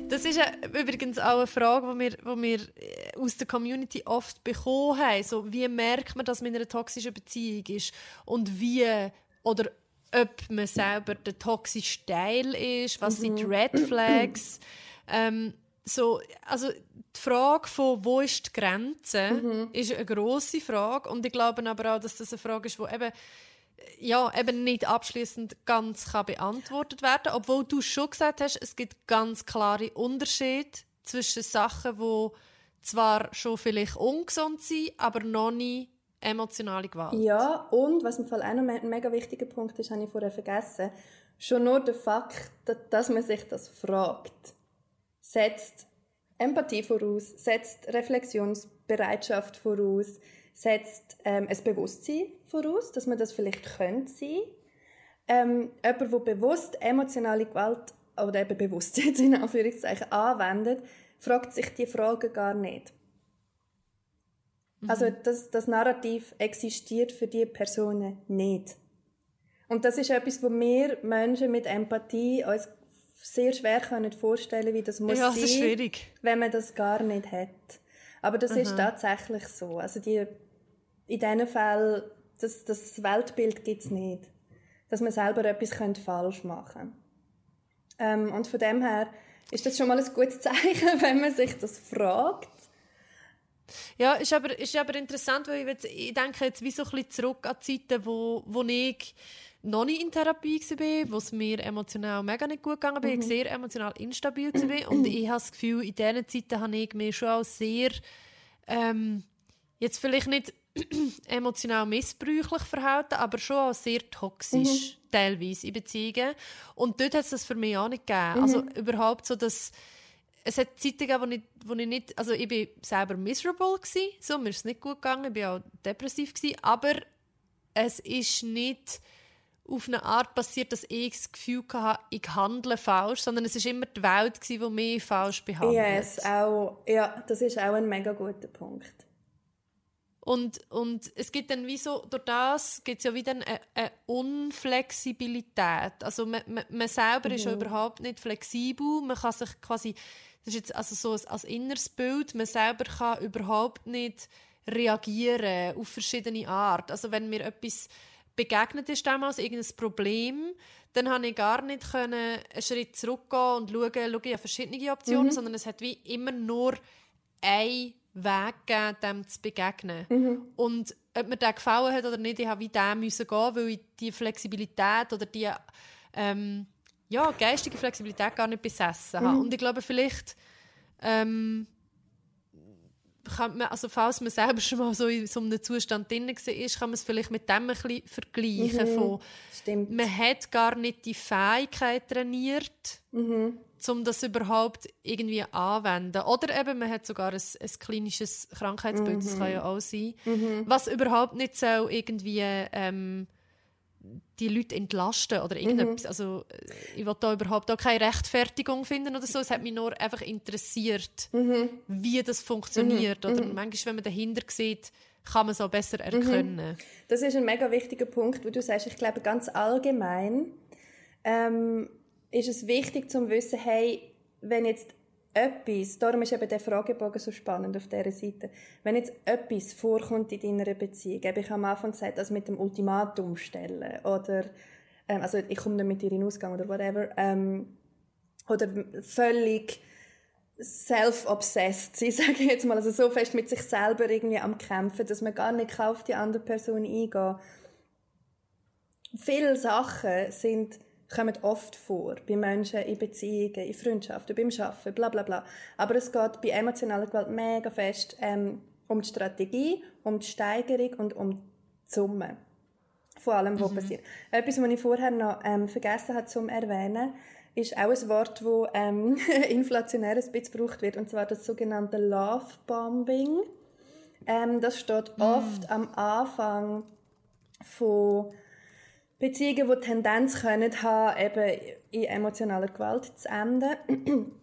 Das ist übrigens auch eine Frage, die wir, die wir äh, aus der Community oft bekommen haben. So, wie merkt man, dass man in einer toxischen Beziehung ist? Und wie, oder ob man selber der toxische Teil ist? Was mhm. sind die Red Flags? ähm, so, also die Frage von wo ist die Grenze mhm. ist eine grosse Frage und ich glaube aber auch, dass das eine Frage ist, die eben ja, eben nicht abschließend ganz kann beantwortet werden obwohl du schon gesagt hast, es gibt ganz klare Unterschiede zwischen Sachen, die zwar schon vielleicht ungesund sind, aber noch nie emotionale Gewalt. Ja, und was im Fall auch noch ein mega wichtiger Punkt ist, habe ich vorher vergessen, schon nur der Fakt, dass man sich das fragt, setzt Empathie voraus, setzt Reflexionsbereitschaft voraus, setzt ähm, ein Bewusstsein voraus, dass man das vielleicht könnte sein. Ähm, jemand, der bewusst emotionale Gewalt oder eben Bewusstsein in Anführungszeichen anwendet, fragt sich die Fragen gar nicht. Mhm. Also das, das Narrativ existiert für die Personen nicht. Und das ist etwas, wo wir Menschen mit Empathie uns sehr schwer können vorstellen, wie das muss ja, das ist schwierig. wenn man das gar nicht hat. Aber das Aha. ist tatsächlich so. Also die in diesen Fällen, das, das Weltbild gibt es nicht. Dass man selber etwas falsch machen könnte. Ähm, und von dem her ist das schon mal ein gutes Zeichen, wenn man sich das fragt. Ja, ist aber, ist aber interessant, weil ich, jetzt, ich denke jetzt wie so ein bisschen zurück an Zeiten, wo, wo ich noch nicht in Therapie war, wo es mir emotional mega nicht gut gegangen bin, mhm. ich sehr emotional instabil war und ich habe das Gefühl, in diesen Zeiten habe ich mich schon auch sehr ähm, jetzt vielleicht nicht emotional missbräuchlich verhalten, aber schon auch sehr toxisch mhm. teilweise in Beziehungen. Und dort hat es das für mich auch nicht gegeben. Also mhm. Also überhaupt so, dass es hat Zeiten gegeben, wo ich, wo ich nicht, also ich bin selber miserable gewesen, so, mir ist es nicht gut gegangen, ich war auch depressiv gewesen, aber es ist nicht auf eine Art passiert, dass ich das Gefühl hatte, ich handle falsch, sondern es war immer die Welt, die mich falsch behandelt. Yes, auch, ja, das ist auch ein mega guter Punkt. Und, und es gibt dann wie so, durch das gibt es ja wieder eine, eine Unflexibilität. Also man, man, man selber mhm. ist ja mhm. überhaupt nicht flexibel, man kann sich quasi, das ist jetzt also so als inneres Bild, man selber kann überhaupt nicht reagieren auf verschiedene Art. Also wenn mir etwas begegnet ist damals, irgendein Problem, dann konnte ich gar nicht können einen Schritt zurückgehen und schauen, schauen ich verschiedene Optionen, mhm. sondern es hat wie immer nur ein Weg gegeben, dem zu begegnen. Mhm. Und ob mir der gefallen hat oder nicht, ich habe wie dem müssen gehen, weil ich die Flexibilität oder die ähm, ja, geistige Flexibilität gar nicht besessen habe. Mhm. Und ich glaube, vielleicht ähm, kann man, also falls man selber schon mal so in so einem Zustand drin war, kann man es vielleicht mit dem ein bisschen vergleichen. Mhm. Von, Stimmt. Man hat gar nicht die Fähigkeit trainiert, mhm. um das überhaupt irgendwie anzuwenden. Oder eben, man hat sogar ein, ein klinisches Krankheitsbild, mhm. das kann ja auch sein, mhm. was überhaupt nicht so irgendwie... Ähm, die Leute entlasten oder irgendetwas. Mhm. Also, ich will da überhaupt auch keine Rechtfertigung finden oder so. Es hat mich nur einfach interessiert, mhm. wie das funktioniert. Mhm. Oder mhm. manchmal, wenn man dahinter sieht, kann man es auch besser mhm. erkennen. Das ist ein mega wichtiger Punkt, wo du sagst, ich glaube ganz allgemein ähm, ist es wichtig zu wissen, hey, wenn jetzt etwas, darum ist eben der Fragebogen so spannend auf dieser Seite, wenn jetzt etwas vorkommt in deiner Beziehung, ich habe am Anfang gesagt, das mit dem Ultimatum stellen oder ähm, also ich komme nicht mit dir in Ausgang oder whatever ähm, oder völlig self-obsessed sein, sage ich jetzt mal, also so fest mit sich selber irgendwie am Kämpfen, dass man gar nicht auf die andere Person eingehen Viele Sachen sind kommen oft vor, bei Menschen in Beziehungen, in Freundschaften, beim Arbeiten, bla bla bla. Aber es geht bei emotionaler Gewalt mega fest ähm, um die Strategie, um die Steigerung und um die Summe. Von allem, was mhm. passiert. Etwas, was ich vorher noch ähm, vergessen habe zu erwähnen, ist auch ein Wort, das ähm, inflationär ein bisschen gebraucht wird, und zwar das sogenannte Love Bombing. Ähm, das steht mhm. oft am Anfang von Beziehungen, die Tendenz können haben, eben in emotionaler Gewalt zu enden.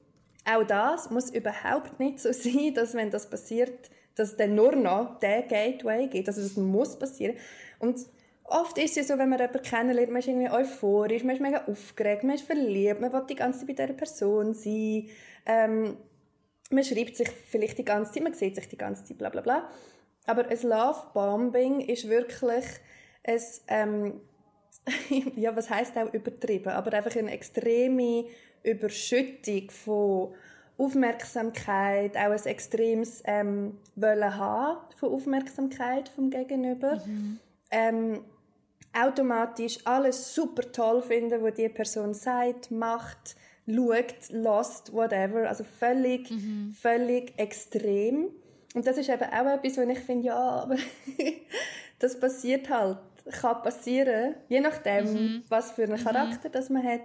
Auch das muss überhaupt nicht so sein, dass wenn das passiert, dass es dann nur noch der Gateway gibt. Also das muss passieren. Und oft ist es so, wenn man jemanden kennenlernt, man ist irgendwie euphorisch, man ist mega aufgeregt, man ist verliebt, man will die ganze Zeit bei dieser Person sein. Ähm, man schreibt sich vielleicht die ganze Zeit, man sieht sich die ganze Zeit, bla bla bla. Aber ein Love-Bombing ist wirklich ein... Ähm, ja, was heißt auch übertrieben, aber einfach eine extreme Überschüttung von Aufmerksamkeit, auch ein extremes ähm, Wollen haben von Aufmerksamkeit vom Gegenüber. Mhm. Ähm, automatisch alles super toll finden, was die Person sagt, macht, schaut, lost, whatever. Also völlig, mhm. völlig extrem. Und das ist eben auch etwas, wo ich finde, ja, aber das passiert halt kann passieren, je nachdem, mhm. was für einen mhm. Charakter mhm. das man hat.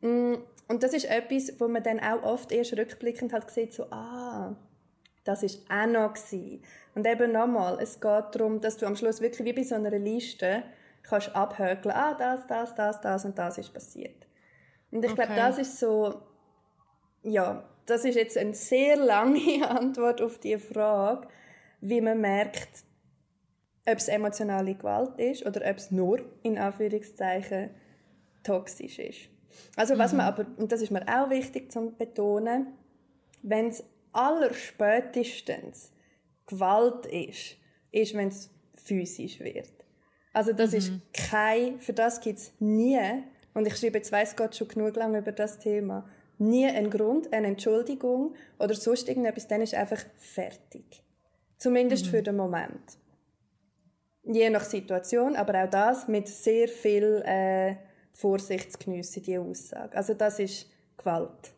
Mm, und das ist etwas, wo man dann auch oft erst rückblickend halt sieht, so, ah, das ist auch noch gewesen. Und eben nochmal, es geht darum, dass du am Schluss wirklich wie bei so einer Liste kannst abhökeln, ah, das, das, das, das und das ist passiert. Und ich okay. glaube, das ist so, ja, das ist jetzt eine sehr lange Antwort auf die Frage, wie man merkt, ob es emotionale Gewalt ist oder ob es nur, in Anführungszeichen, toxisch ist. Also was mhm. man aber, und das ist mir auch wichtig zu betonen, wenn es allerspätestens Gewalt ist, ist, wenn es physisch wird. Also das mhm. ist kein, für das gibt es nie, und ich schreibe jetzt weiss Gott schon genug lang über das Thema, nie einen Grund, eine Entschuldigung oder sonst irgendetwas, dann ist einfach fertig. Zumindest mhm. für den Moment. Je nach Situation, aber auch das mit sehr viel äh, Vorsicht zu geniessen, die Aussage. Also das ist Gewalt.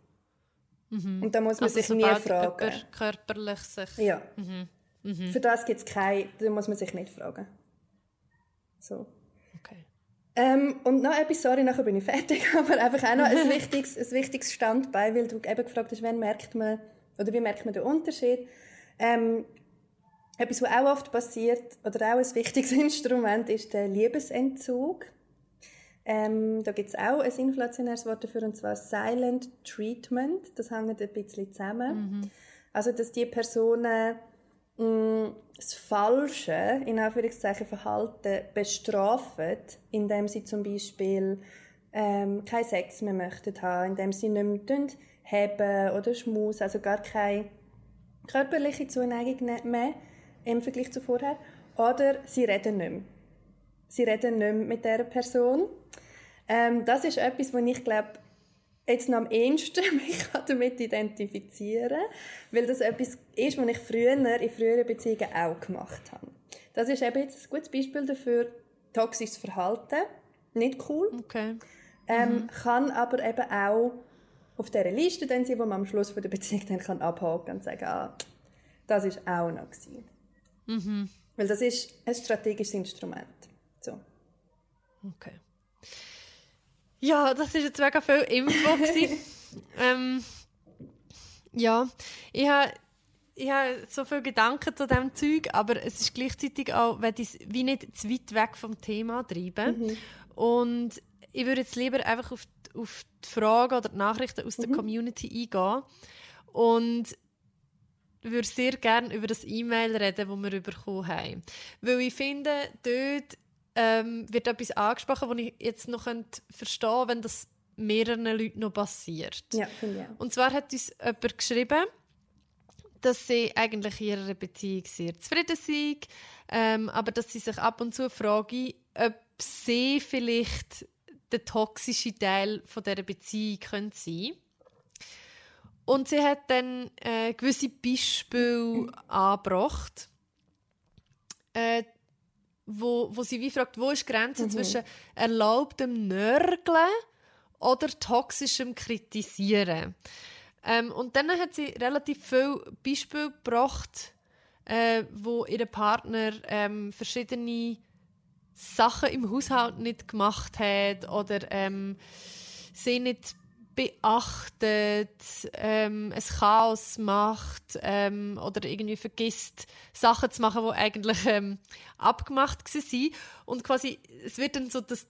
Mhm. Und da muss man also sich nie fragen. körperlich sich... Ja. Mhm. Mhm. Für das gibt es keine... Da muss man sich nicht fragen. So. Okay. Ähm, und noch etwas, sorry, nachher bin ich fertig, aber einfach auch noch ein wichtiges, ein wichtiges Standbein, weil du eben gefragt hast, wann merkt man, oder wie merkt man den Unterschied. Ähm, etwas, was auch oft passiert, oder auch ein wichtiges Instrument, ist der Liebesentzug. Ähm, da gibt es auch ein inflationäres Wort dafür, und zwar Silent Treatment. Das hängt ein bisschen zusammen. Mhm. Also, dass die Personen mh, mm, das falsche, in Anführungszeichen, Verhalten bestrafen, indem sie zum Beispiel ähm, keinen Sex mehr möchten haben, indem sie nicht mehr haben oder schmusen, also gar keine körperliche Zuneigung mehr im Vergleich zu vorher. Oder sie reden nicht mehr. Sie reden nicht mehr mit dieser Person. Ähm, das ist etwas, wo ich glaube, jetzt noch am ehesten mich damit identifizieren kann, weil das etwas ist, was ich früher in früheren Beziehungen auch gemacht habe. Das ist eben jetzt ein gutes Beispiel dafür, toxisches Verhalten, nicht cool, okay. ähm, mhm. kann aber eben auch auf dieser Liste dann sein, wo man am Schluss von der Beziehung dann kann abhaken und sagen, ah, das ist auch noch gewesen. Mhm. Weil das ist ein strategisches Instrument. So. Okay. Ja, das ist jetzt mega viel Info. ähm, ja, ich habe ich habe so viele Gedanken zu diesem Zeug, aber es ist gleichzeitig auch, wenn ich es wie nicht zu weit weg vom Thema treiben. Mhm. Und ich würde jetzt lieber einfach auf die, auf die Fragen oder die Nachrichten aus mhm. der Community eingehen und würde sehr gerne über das E-Mail reden, das wir bekommen haben. Weil ich finde, dort ähm, wird etwas angesprochen, das ich jetzt noch verstehen könnte, wenn das mehreren Leuten noch passiert. Ja, finde ich. Und zwar hat uns jemand geschrieben, dass sie eigentlich in ihrer Beziehung sehr zufrieden sind, ähm, aber dass sie sich ab und zu fragen, ob sie vielleicht der toxische Teil von dieser Beziehung sein können. Und sie hat dann äh, gewisse Beispiele angebracht. Äh, wo, wo sie wie fragt, wo ist die Grenze mhm. zwischen erlaubtem Nörgeln oder toxischem Kritisieren. Ähm, und dann hat sie relativ viele Beispiele gebracht, äh, wo ihr Partner ähm, verschiedene Sachen im Haushalt nicht gemacht hat oder ähm, sie nicht beachtet, ähm, ein Chaos macht ähm, oder irgendwie vergisst, Sachen zu machen, die eigentlich ähm, abgemacht waren. Und quasi, es wird dann so das,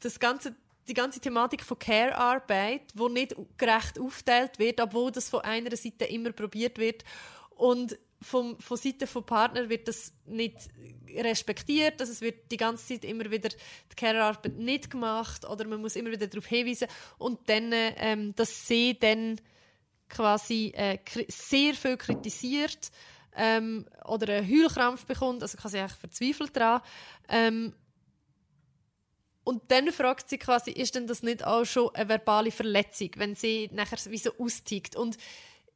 das ganze, die ganze Thematik von Care-Arbeit, wo nicht gerecht aufteilt wird, obwohl das von einer Seite immer probiert wird. Und vom, von Seite des Partner wird das nicht respektiert, also es wird die ganze Zeit immer wieder die Care-Arbeit nicht gemacht oder man muss immer wieder darauf hinweisen und dann, ähm, dass sie dann quasi äh, sehr viel kritisiert ähm, oder einen Heulkrampf bekommt, also quasi eigentlich verzweifelt daran. Ähm, und dann fragt sie quasi, ist denn das nicht auch schon eine verbale Verletzung, wenn sie nachher wie so austickt und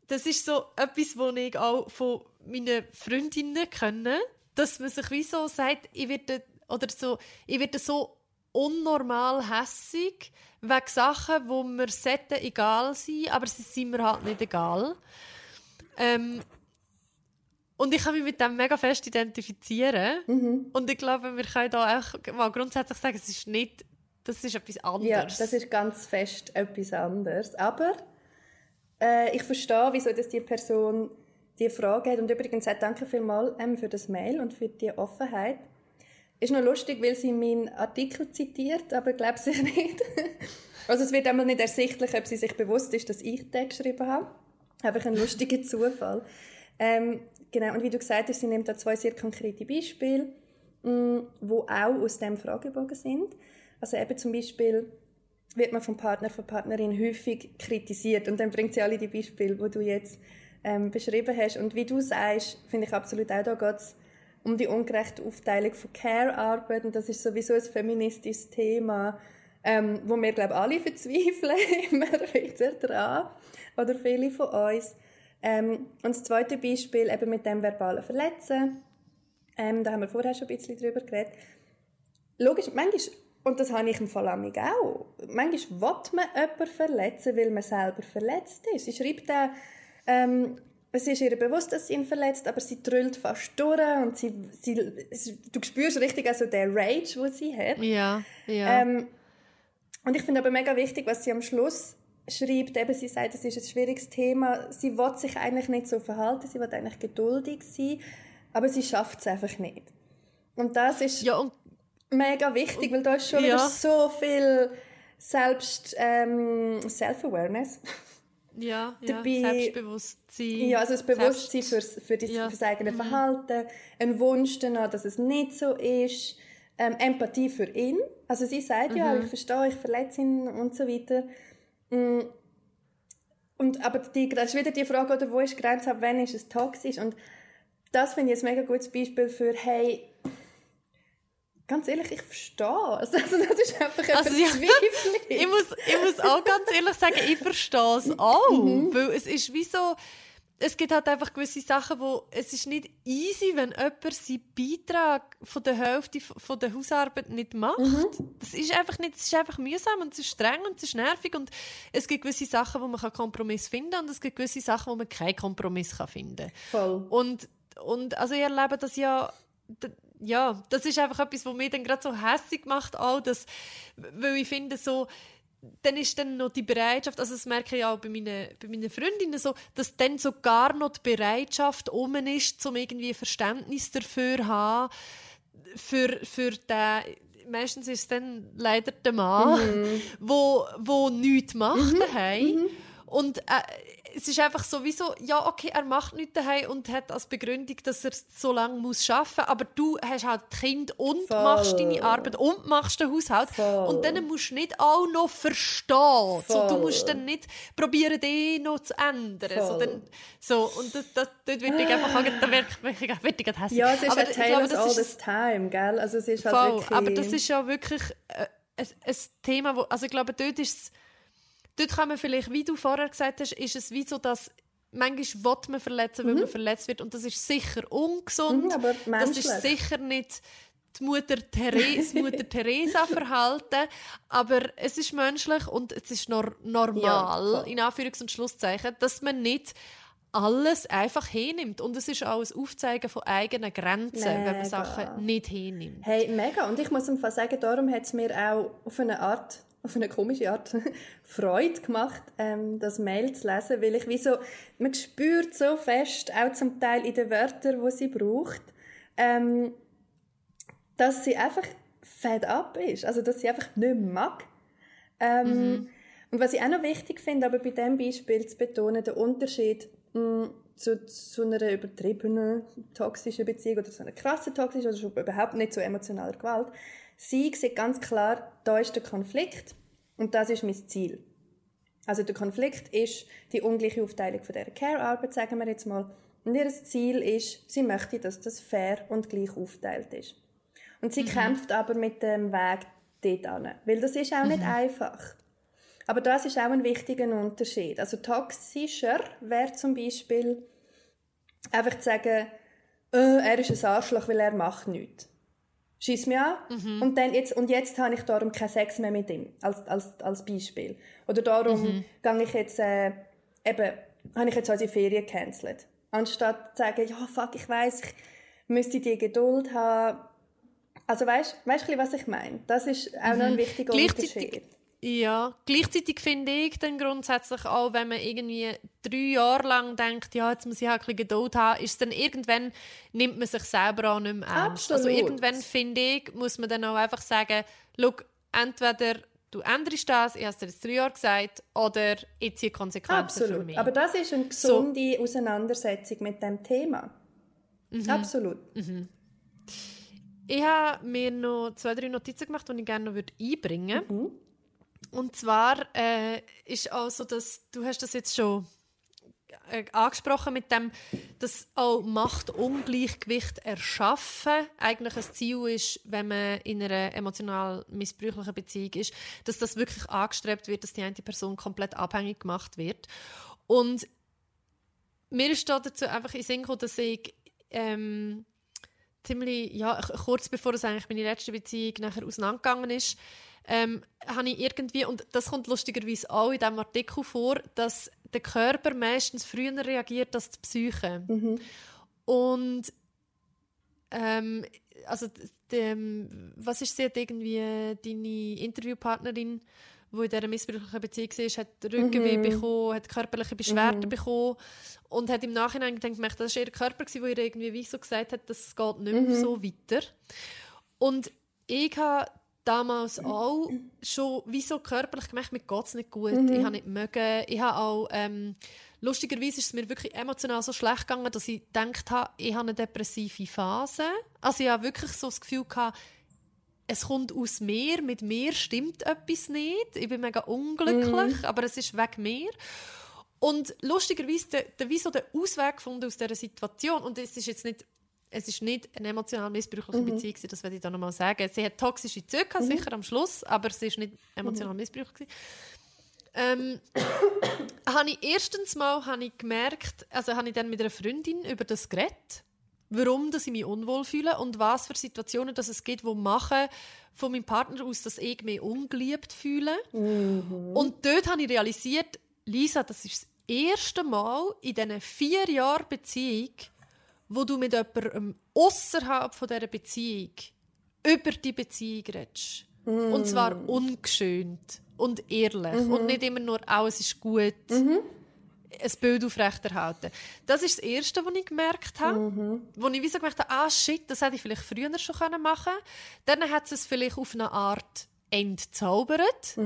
das ist so etwas, was ich auch von meinen Freundinnen kenne, dass man sich wie so sagt, ich werde, oder so, ich werde so unnormal hässig wegen Sachen, wo mir sollten egal sein, aber sie sind mir halt nicht egal. Ähm, und ich kann mich mit dem mega fest identifizieren. Mhm. Und ich glaube, wir können da auch mal grundsätzlich sagen, es ist nicht, das ist etwas anderes. Ja, das ist ganz fest etwas anderes. Aber äh, ich verstehe, wieso dass die Person die Frage hat. Und übrigens auch danke vielmals ähm, für das Mail und für die Offenheit. Ist noch lustig, weil sie meinen Artikel zitiert, aber ich glaube sie nicht. also es wird einmal nicht ersichtlich, ob sie sich bewusst ist, dass ich den geschrieben habe. Einfach ein lustiger Zufall. Ähm, genau, und wie du gesagt hast, sie nimmt da zwei sehr konkrete Beispiele, mh, mm, wo auch aus dem Fragebogen sind. Also eben zum Beispiel, wird man vom Partner, von Partnerin häufig kritisiert. Und dann bringt sie alle die Beispiele, die du jetzt ähm, beschrieben hast. Und wie du sagst, finde ich absolut auch, da geht es um die ungerechte Aufteilung von Care-Arbeit. Und das ist sowieso ein feministisches Thema, ähm, wo wir, glaube ich, alle verzweifeln, immer wieder dran. Oder viele von uns. Ähm, und das zweite Beispiel eben mit dem verbalen Verletzen. Ähm, da haben wir vorher schon ein bisschen drüber geredet. Logisch, manchmal und das habe ich im Fall auch. Manchmal will man jemanden verletzen, weil man selber verletzt ist. Ich schreibe da, ähm, es ist ihr bewusst, dass sie ihn verletzt, aber sie drüllt fast durch und sie, sie, du spürst richtig also den Rage, den sie hat. Ja, ja. Ähm, und ich finde aber mega wichtig, was sie am Schluss schreibt, eben sie sagt, es ist ein schwieriges Thema, sie will sich eigentlich nicht so verhalten, sie will eigentlich geduldig sein, aber sie schafft es einfach nicht. Und das ist ja, und, mega wichtig, weil da ist schon Ja. wieder so viel Selbst, ähm, Self-Awareness. Ja, ja. Dabei- Selbstbewusstsein. Ja, also das Bewusstsein Selbst- fürs, für, das, Ja. Mhm. für das eigene Verhalten, ein Wunsch danach, dass es nicht so ist, ähm, Empathie für ihn. Also sie sagt ja, Mhm. ich verstehe, ich verletze ihn und so weiter. Mm. Und, aber die, das ist wieder die Frage, oder wo ist die Grenze, ab wann ist es toxisch? Und das finde ich ein mega gutes Beispiel für, hey, ganz ehrlich, ich verstehe es. Also das ist einfach eine Also, ja. Ich, muss, ich muss auch ganz ehrlich sagen, ich verstehe es auch. Weil es ist wie so, es gibt halt einfach gewisse Sachen, wo es ist nicht easy, wenn jemand seinen Beitrag von der Hälfte von der Hausarbeit nicht macht. Das ist einfach nicht, es ist einfach mühsam und es ist streng und es ist nervig und es gibt gewisse Sachen, wo man einen Kompromiss finden kann und es gibt gewisse Sachen, wo man keinen Kompromiss kann finden kann. Voll. Und, und also ich erlebe das ja, ja, das ist einfach etwas, was mich dann gerade so hässlich macht, auch, dass, weil ich finde, so, dann ist dann noch die Bereitschaft, also das merke ich auch bei meinen, bei meinen Freundinnen so, dass dann sogar noch die Bereitschaft um ist, um irgendwie Verständnis dafür zu haben, für, für den, meistens ist es dann leider der Mann, wo, wo nichts macht daheim. Und äh, es ist einfach sowieso, ja, okay, er macht nichts daheim und hat als Begründung, dass er so lange muss arbeiten muss. Aber du hast halt Kind und Voll. machst deine Arbeit und machst den Haushalt. Voll. Und dann musst du nicht auch noch verstehen. So, du musst dann nicht probieren, den noch zu ändern. So, dann, so, und das, das, dort wird ich einfach, da wird ich, wird ich, hässlich. Ja, es ist Aber ein Tale glaube, of das all ist- this time, gell? Also es ist halt wirklich... aber das ist ja wirklich äh, ein, ein Thema, wo, also ich glaube, dort ist es, dort kann man vielleicht, wie du vorher gesagt hast, ist es wie so, dass manchmal will man verletzen, weil man verletzt wird. Und das ist sicher ungesund, Mhm, aber das ist sicher nicht die Mutter Therese, Mutter Teresa Verhalten, aber es ist menschlich und es ist nor normal, Ja, in Anführungs- und Schlusszeichen, dass man nicht alles einfach hinnimmt. Und es ist auch ein Aufzeigen von eigenen Grenzen, wenn man Mega. Sachen nicht hinnimmt. Hey, mega. Und ich muss Fall sagen, darum hat es mir auch auf eine Art, auf eine komische Art, Freude gemacht, ähm, das Mail zu lesen, weil ich wie so, man spürt so fest, auch zum Teil in den Wörtern, die sie braucht, ähm, dass sie einfach fed up ist. Also, dass sie einfach nicht mag. Ähm, Und was ich auch noch wichtig finde, aber bei diesem Beispiel zu betonen, der Unterschied mh, zu, zu einer übertriebenen toxischen Beziehung oder zu einer krassen toxischen oder überhaupt nicht so emotionaler Gewalt. Sie sieht ganz klar, da ist der Konflikt und das ist mein Ziel. Also der Konflikt ist die ungleiche Aufteilung von der Care-Arbeit, sagen wir jetzt mal. Und ihr Ziel ist, sie möchte, dass das fair und gleich aufteilt ist. Und sie kämpft aber mit dem Weg dort an. Weil das ist auch nicht einfach. Aber das ist auch ein wichtiger Unterschied. Also toxischer wäre zum Beispiel einfach zu sagen, äh, er ist ein Arschloch, weil er macht nichts. Schieß mich an und, dann jetzt, und jetzt habe ich darum keinen Sex mehr mit ihm, als, als, als Beispiel. Oder darum gehe ich jetzt, äh, eben, habe ich jetzt unsere Ferien gecancelt. Anstatt zu sagen, ja, fuck, ich weiß, ich müsste die Geduld haben. Also weißt du, weißt, was ich meine? Das ist auch noch ein wichtiger Gleichzeitig- Unterschied. Ja, gleichzeitig finde ich dann grundsätzlich auch, wenn man irgendwie drei Jahre lang denkt, ja, jetzt muss ich halt ein bisschen Geduld haben, ist es dann irgendwann, nimmt man sich selber auch nicht mehr ernst. Also irgendwann, finde ich, muss man dann auch einfach sagen, schau, entweder du änderst das, ich habe es dir jetzt drei Jahre gesagt, oder ich ziehe Konsequenzen für Absolut. mich. Aber das ist eine gesunde Auseinandersetzung mit dem Thema. Mhm. Absolut. Ich habe mir noch zwei, drei Notizen gemacht, die ich gerne noch würde einbringen würde. Und zwar äh, ist auch so, dass du hast das jetzt schon äh, angesprochen mit dem, dass auch Machtungleichgewicht erschaffen eigentlich ein Ziel ist, wenn man in einer emotional missbräuchlichen Beziehung ist, dass das wirklich angestrebt wird, dass die eine Person komplett abhängig gemacht wird. Und mir ist da dazu einfach in Sinn gekommen, dass ich ähm, ziemlich, ja, kurz bevor es eigentlich meine letzte Beziehung nachher auseinandergegangen ist, ähm, habe ich irgendwie, und das kommt lustigerweise auch in diesem Artikel vor, dass der Körper meistens früher reagiert als die Psyche. Und ähm, also dem, was ist sie hat irgendwie deine Interviewpartnerin, wo in dieser missbräuchlichen Beziehung war, hat Rückenweh bekommen, hat körperliche Beschwerden bekommen und hat im Nachhinein gedacht, das war ihr Körper, der ihr irgendwie wie so gesagt hat, das geht nicht mehr so weiter. Und ich habe damals auch schon wie so körperlich gemerkt, mir geht es nicht gut, ich habe nicht mögen, ich habe auch, ähm, lustigerweise ist es mir wirklich emotional so schlecht gegangen, dass ich gedacht habe, ich habe eine depressive Phase. Also ich habe wirklich so das Gefühl gehabt, es kommt aus mir, mit mir stimmt etwas nicht, ich bin mega unglücklich, aber es ist wegen mir. Und lustigerweise, der, der, wie so der Ausweg gefunden aus dieser Situation, und es ist jetzt nicht es ist nicht eine emotional missbräuchliche Beziehung, das werde ich da nochmal sagen. Sie hat toxische Züge, gehabt, sicher am Schluss, aber sie ist nicht emotional missbräuchlich. Ähm, habe ich erstens mal habe ich gemerkt, also habe ich dann mit einer Freundin über das geredet, warum dass ich mich unwohl fühle und was für Situationen dass es gibt, wo machen von meinem Partner aus, dass ich mich ungeliebt fühle. Und dort habe ich realisiert, Lisa, das ist das erste Mal in diesen vier Jahren Beziehung, wo du mit jemandem außerhalb von dieser Beziehung über die Beziehung redest. Und zwar ungeschönt und ehrlich. Und nicht immer nur, alles ist gut, ein Bild aufrechterhalten. Das ist das Erste, was ich gemerkt habe. Wo ich wie so gemerkt habe, ah shit, das hätte ich vielleicht früher schon machen können. Dann hat es vielleicht auf eine Art entzaubert.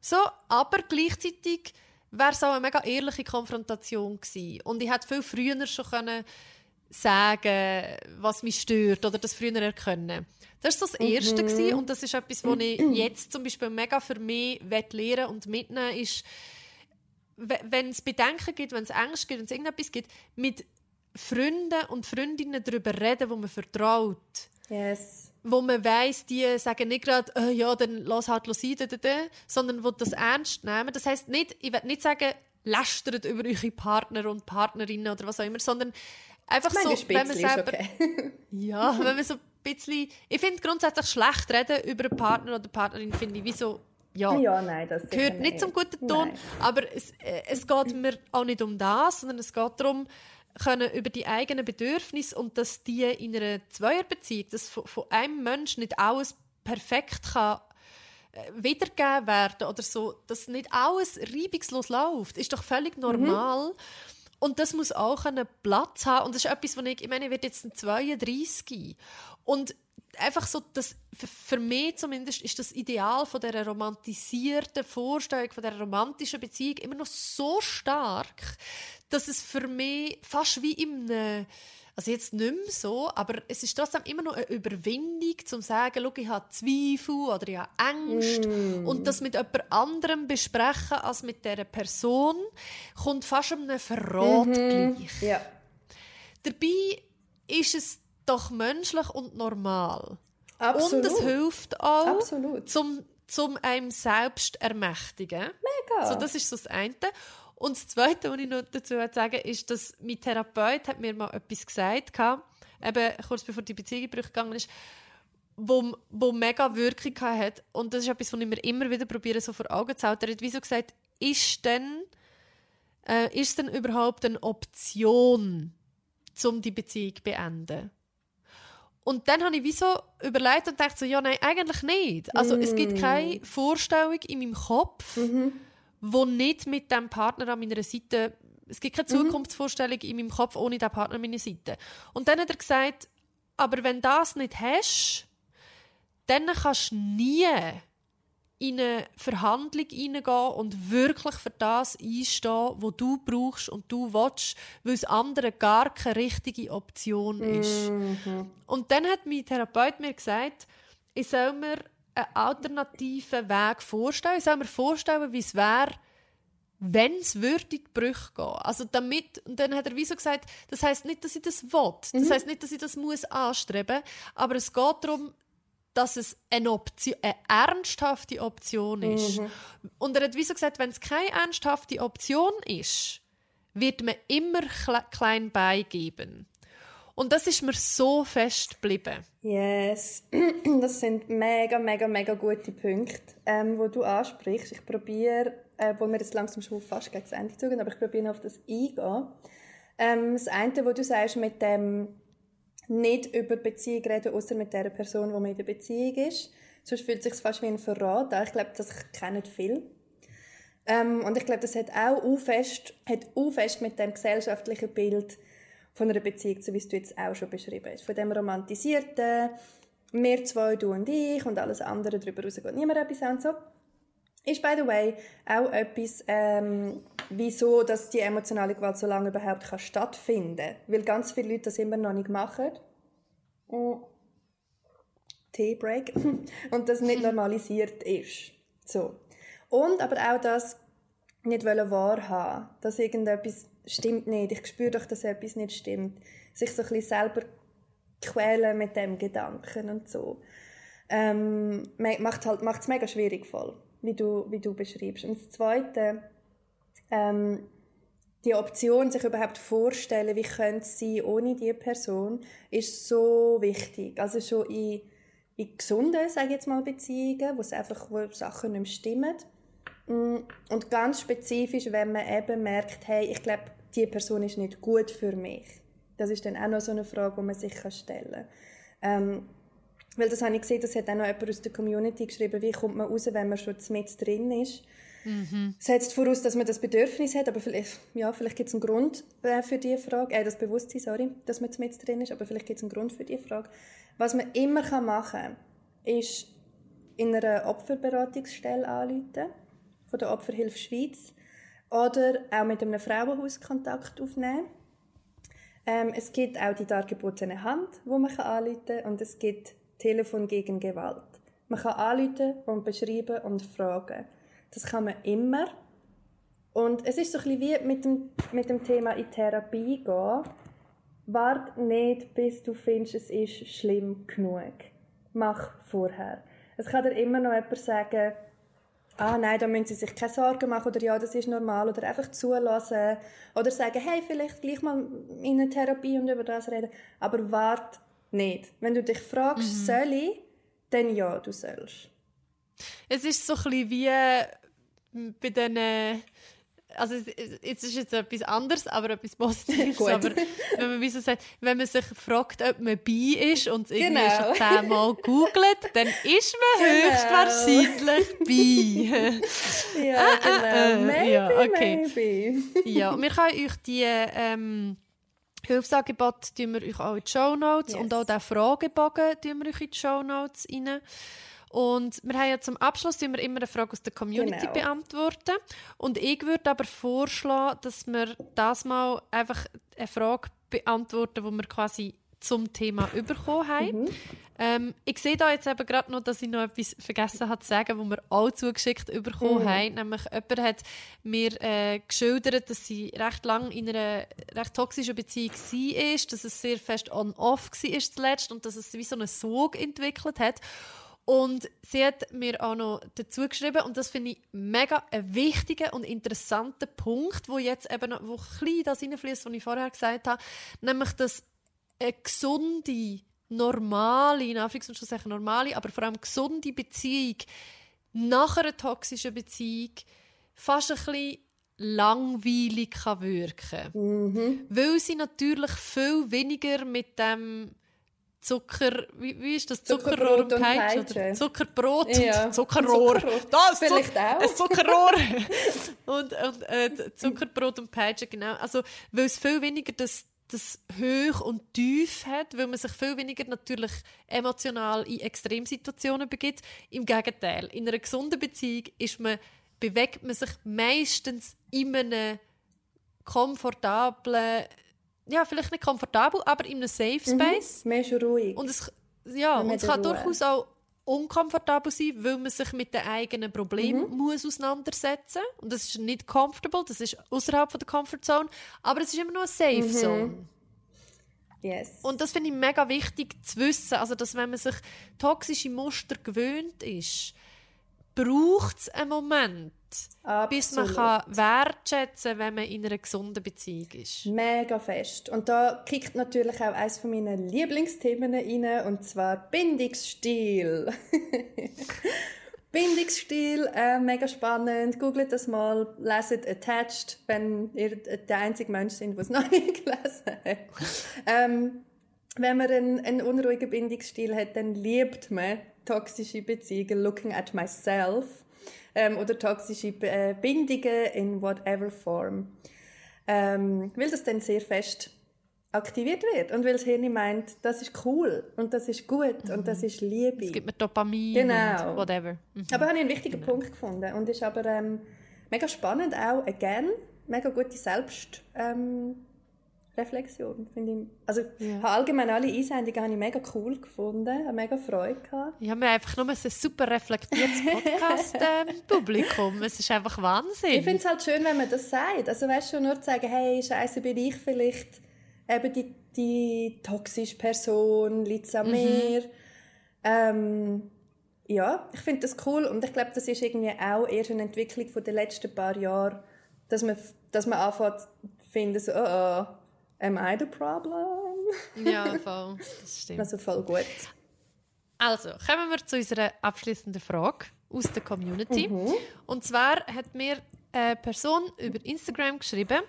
So, aber gleichzeitig wäre es auch eine mega ehrliche Konfrontation gewesen. Und ich hätte viel früher schon können sagen, was mich stört oder das früher erkennen. Das war so das Erste gewesen. und das ist etwas, was ich jetzt zum Beispiel mega für mich lernen und mitnehmen ist, we- wenn es Bedenken gibt, wenn es Ängste gibt, wenn es irgendetwas gibt, mit Freunden und Freundinnen darüber reden, wo man vertraut Yes. wo man weiss, die sagen nicht gerade, äh, ja, dann lass halt sein, da, da, da, sondern wo das ernst nehmen. Das heißt nicht, ich will nicht sagen, lästert über eure Partner und Partnerinnen oder was auch immer, sondern einfach so, wenn man selber, okay. ja, wenn man so ein bisschen, ich finde grundsätzlich schlecht reden über einen Partner oder Partnerin, finde ich wie so, ja, ja, nein, das gehört nicht zum guten Ton, Nein. aber es, äh, es geht mir auch nicht um das, sondern es geht darum, können über die eigenen Bedürfnisse und dass die in einer Zweierbeziehung, dass von, von einem Menschen nicht alles perfekt kann äh, wiedergegeben werden oder so, dass nicht alles reibungslos läuft, ist doch völlig normal. Und das muss auch einen Platz haben. Und das ist etwas, was ich, ich meine, ich werde jetzt ein 32 und einfach so, das, für, mich zumindest, ist das Ideal von dieser romantisierten Vorstellung, von dieser romantischen Beziehung immer noch so stark, dass es für mich fast wie in einem also jetzt nicht mehr so, aber es ist trotzdem immer noch eine Überwindung, zum zu sagen, schau, ich habe Zweifel oder ich habe Angst. Und das mit jemand anderem besprechen als mit dieser Person, kommt fast einem Verrat gleich. Ja. Dabei ist es doch menschlich und normal. Absolut. Und es hilft auch, Absolut. zum, zum einem selbst ermächtigen. Mega. So, das ist so das eine. Und das Zweite, was ich noch dazu sagen ist, dass mein Therapeut hat mir mal etwas gesagt hat, eben kurz bevor die Beziehung gegangen ist, wo, wo mega Wirkung hat. Und das ist etwas, was ich mir immer wieder probiere, so vor Augen zu halten. Er hat wie so gesagt, ist denn, äh, ist denn überhaupt eine Option, um die Beziehung zu beenden? Und dann habe ich wie so überlegt und dachte so, ja, nein, eigentlich nicht. Also es gibt keine Vorstellung in meinem Kopf, wo nicht mit dem Partner an meiner Seite, es gibt keine Zukunftsvorstellung in meinem Kopf ohne den Partner an meiner Seite. Und dann hat er gesagt, aber wenn du das nicht hast, dann kannst du nie in eine Verhandlung hineingehen und wirklich für das einstehen, was du brauchst und du willst, weil das andere gar keine richtige Option ist. Und dann hat mein Therapeut mir gesagt, ich soll mir einen alternativen Weg vorstellen. Ich soll mir vorstellen, wie es wäre, wenn es würde Brüche gehen. Also damit, und dann hat er wie so gesagt, das heißt nicht, dass ich das will. Das heißt nicht, dass ich das muss anstreben, aber es geht darum, dass es eine, Option, eine ernsthafte Option ist. Und er hat wie so gesagt, wenn es keine ernsthafte Option ist, wird man immer kle- klein beigeben. Und das ist mir so fest geblieben. Yes, das sind mega, mega, mega gute Punkte, ähm, wo du ansprichst. Ich probiere, äh, wo wir jetzt langsam schon fast gegen das Ende zugehen, aber ich probiere auf das eingehen. Ähm, das eine, wo du sagst, mit dem nicht über Beziehung reden, außer mit der Person, die in der Beziehung ist. Sonst fühlt es sich fast wie ein Verrat an. Ich glaube, das kennen viele. Ähm, und ich glaube, das hat auch fest, hat fest mit dem gesellschaftlichen Bild von einer Beziehung, so wie es du jetzt auch schon beschrieben hast. Von dem romantisierten, wir zwei, du und ich und alles andere darüber raus geht niemand etwas an. So. Ist, by the way, auch etwas, ähm, wieso dass die emotionale Gewalt so lange überhaupt kann stattfinden kann. Weil ganz viele Leute das immer noch nicht machen. Mm. Teebreak. und das nicht normalisiert ist. So. Und aber auch das nicht wahrhaben dass irgendetwas stimmt nicht, ich spüre doch, dass etwas nicht stimmt. Sich so ein bisschen selber quälen mit dem Gedanken und so. Ähm, macht halt, es mega schwierig voll, wie du, wie du beschreibst. Und das Zweite, ähm, die Option, sich überhaupt vorzustellen, wie könnte sein ohne diese Person, ist so wichtig. Also schon in, in gesunden, sage ich jetzt mal, Beziehungen, wo es einfach wo Sachen nicht mehr stimmen. Mm, und ganz spezifisch, wenn man eben merkt, hey, ich glaube, die Person ist nicht gut für mich. Das ist dann auch noch so eine Frage, die man sich stellen kann. Ähm, weil das habe ich gesehen, das hat auch noch jemand aus der Community geschrieben, wie kommt man raus, wenn man schon mit drin ist. Mhm. Setzt voraus, dass man das Bedürfnis hat, aber vielleicht, ja, vielleicht gibt es einen Grund äh, für diese Frage, äh, das Bewusstsein, sorry, dass man mit drin ist, aber vielleicht gibt es einen Grund für diese Frage. Was man immer machen kann, ist in einer Opferberatungsstelle anrufen, von der Opferhilfe Schweiz, oder auch mit einem Frauenhaus Kontakt aufnehmen. Ähm, es gibt auch die dargebotene Hand, wo man anrufen kann und es gibt Telefon gegen Gewalt. Man kann anrufen und beschreiben und fragen. Das kann man immer. Und es ist so ein bisschen wie mit dem, mit dem Thema in Therapie gehen. Wart nicht, bis du findest, es ist schlimm genug. Mach vorher. Es kann dir immer noch jemand sagen, ah nein, da müssen sie sich keine Sorgen machen oder ja, das ist normal oder einfach zulassen oder sagen, hey, vielleicht gleich mal in eine Therapie und über das reden, aber wart nicht. Wenn du dich fragst, mhm. soll ich, dann ja, du sollst. Es ist so ein bisschen wie bei den also jetzt ist jetzt etwas anderes, aber etwas Positives. aber wenn man, wie so sagt, wenn man sich fragt, ob man bi ist und es genau. irgendwie schon zehnmal googelt, dann ist man genau. höchstwahrscheinlich bi. ja, ah, genau. Ah. Maybe, ja, okay. maybe. ja, wir können euch die ähm, Hilfsangebote wir euch auch in die Show Notes yes. und auch den Fragebogen tun wir euch in die Show Notes rein. Und wir haben ja zum Abschluss immer, immer eine Frage aus der Community genau. beantworten. Und ich würde aber vorschlagen, dass wir das mal einfach eine Frage beantworten, die wir quasi zum Thema bekommen haben. Mhm. Ähm, ich sehe da jetzt eben gerade noch, dass ich noch etwas vergessen habe zu sagen, was wir auch zugeschickt bekommen mhm. haben. Nämlich jemand hat mir äh, geschildert, dass sie recht lange in einer recht toxischen Beziehung war, dass es sehr fest on-off war zuletzt und dass es wie so einen Sog entwickelt hat. Und sie hat mir auch noch dazu geschrieben, und das finde ich mega ein wichtiger und interessanter Punkt, wo jetzt eben noch, wo ein das reinfließt, was ich vorher gesagt habe, nämlich, dass eine gesunde, normale, in Anführungszeichen normale, aber vor allem gesunde Beziehung nach einer toxischen Beziehung fast ein bisschen langweilig kann wirken mhm. Weil sie natürlich viel weniger mit dem Zucker, wie, wie ist das? Zuckerrohr und Peitsche? Oder Zuckerbrot ja. Zuckerrohr. Zuckerrohr. Das, Vielleicht auch. Ein Zuckerrohr. und und äh, Zuckerbrot und Peitsche, genau. Also, weil es viel weniger das, das Hoch und Tief hat, weil man sich viel weniger natürlich emotional in Extremsituationen begibt. Im Gegenteil, in einer gesunden Beziehung ist man, bewegt man sich meistens in einem komfortablen ja, vielleicht nicht komfortabel, aber in einem Safe mhm. Space. Mhm, mehr schon ruhig. Und es, ja, und es kann Ruhe. durchaus auch unkomfortabel sein, weil man sich mit den eigenen Problemen mhm. muss auseinandersetzen muss. Und das ist nicht comfortable, das ist außerhalb der Comfortzone, aber es ist immer nur eine Safe mhm. Zone. Mhm. Yes. Und das finde ich mega wichtig zu wissen, also dass wenn man sich toxische Muster gewöhnt ist, braucht es einen Moment, Absolut. bis man kann wertschätzen kann, wenn man in einer gesunden Beziehung ist. Mega fest. Und da kickt natürlich auch eines von meinen Lieblingsthemen rein, und zwar Bindungsstil. Bindungsstil, äh, mega spannend. Googelt das mal, leset Attached, wenn ihr der einzige Mensch sind, der es noch nicht gelesen hat. ähm, wenn man einen, einen unruhigen Bindungsstil hat, dann liebt man toxische Beziehungen, looking at myself, ähm, oder toxische äh, Bindungen in whatever form. Ähm, weil das dann sehr fest aktiviert wird und weil das Hirn meint, das ist cool und das ist gut und das ist Liebe. Es gibt mir Dopamin Genau. und whatever. Mhm. Aber habe ich einen wichtigen Punkt gefunden und ist aber ähm, mega spannend auch, again, mega gute Selbst ähm, Reflexion, finde ich. Also Ja. habe allgemein alle Einsendungen habe ich mega cool gefunden, habe mega Freude gehabt. Ich habe einfach nur ein super reflektiertes Podcast-Publikum. es ist einfach Wahnsinn. Ich finde es halt schön, wenn man das sagt. Also weißt du, nur zu sagen, hey, scheiße, bin ich vielleicht eben die, die toxische Person, liegt es an mir. Ähm, ja, ich finde das cool und ich glaube, das ist irgendwie auch erst eine Entwicklung von den letzten paar Jahren, dass man, dass man anfängt zu finden, so, oh, oh, am I the problem? ja, voll. Das stimmt. Also voll gut. Also, kommen wir zu unserer abschließenden Frage aus der Community. Und zwar hat mir eine Person über Instagram geschrieben,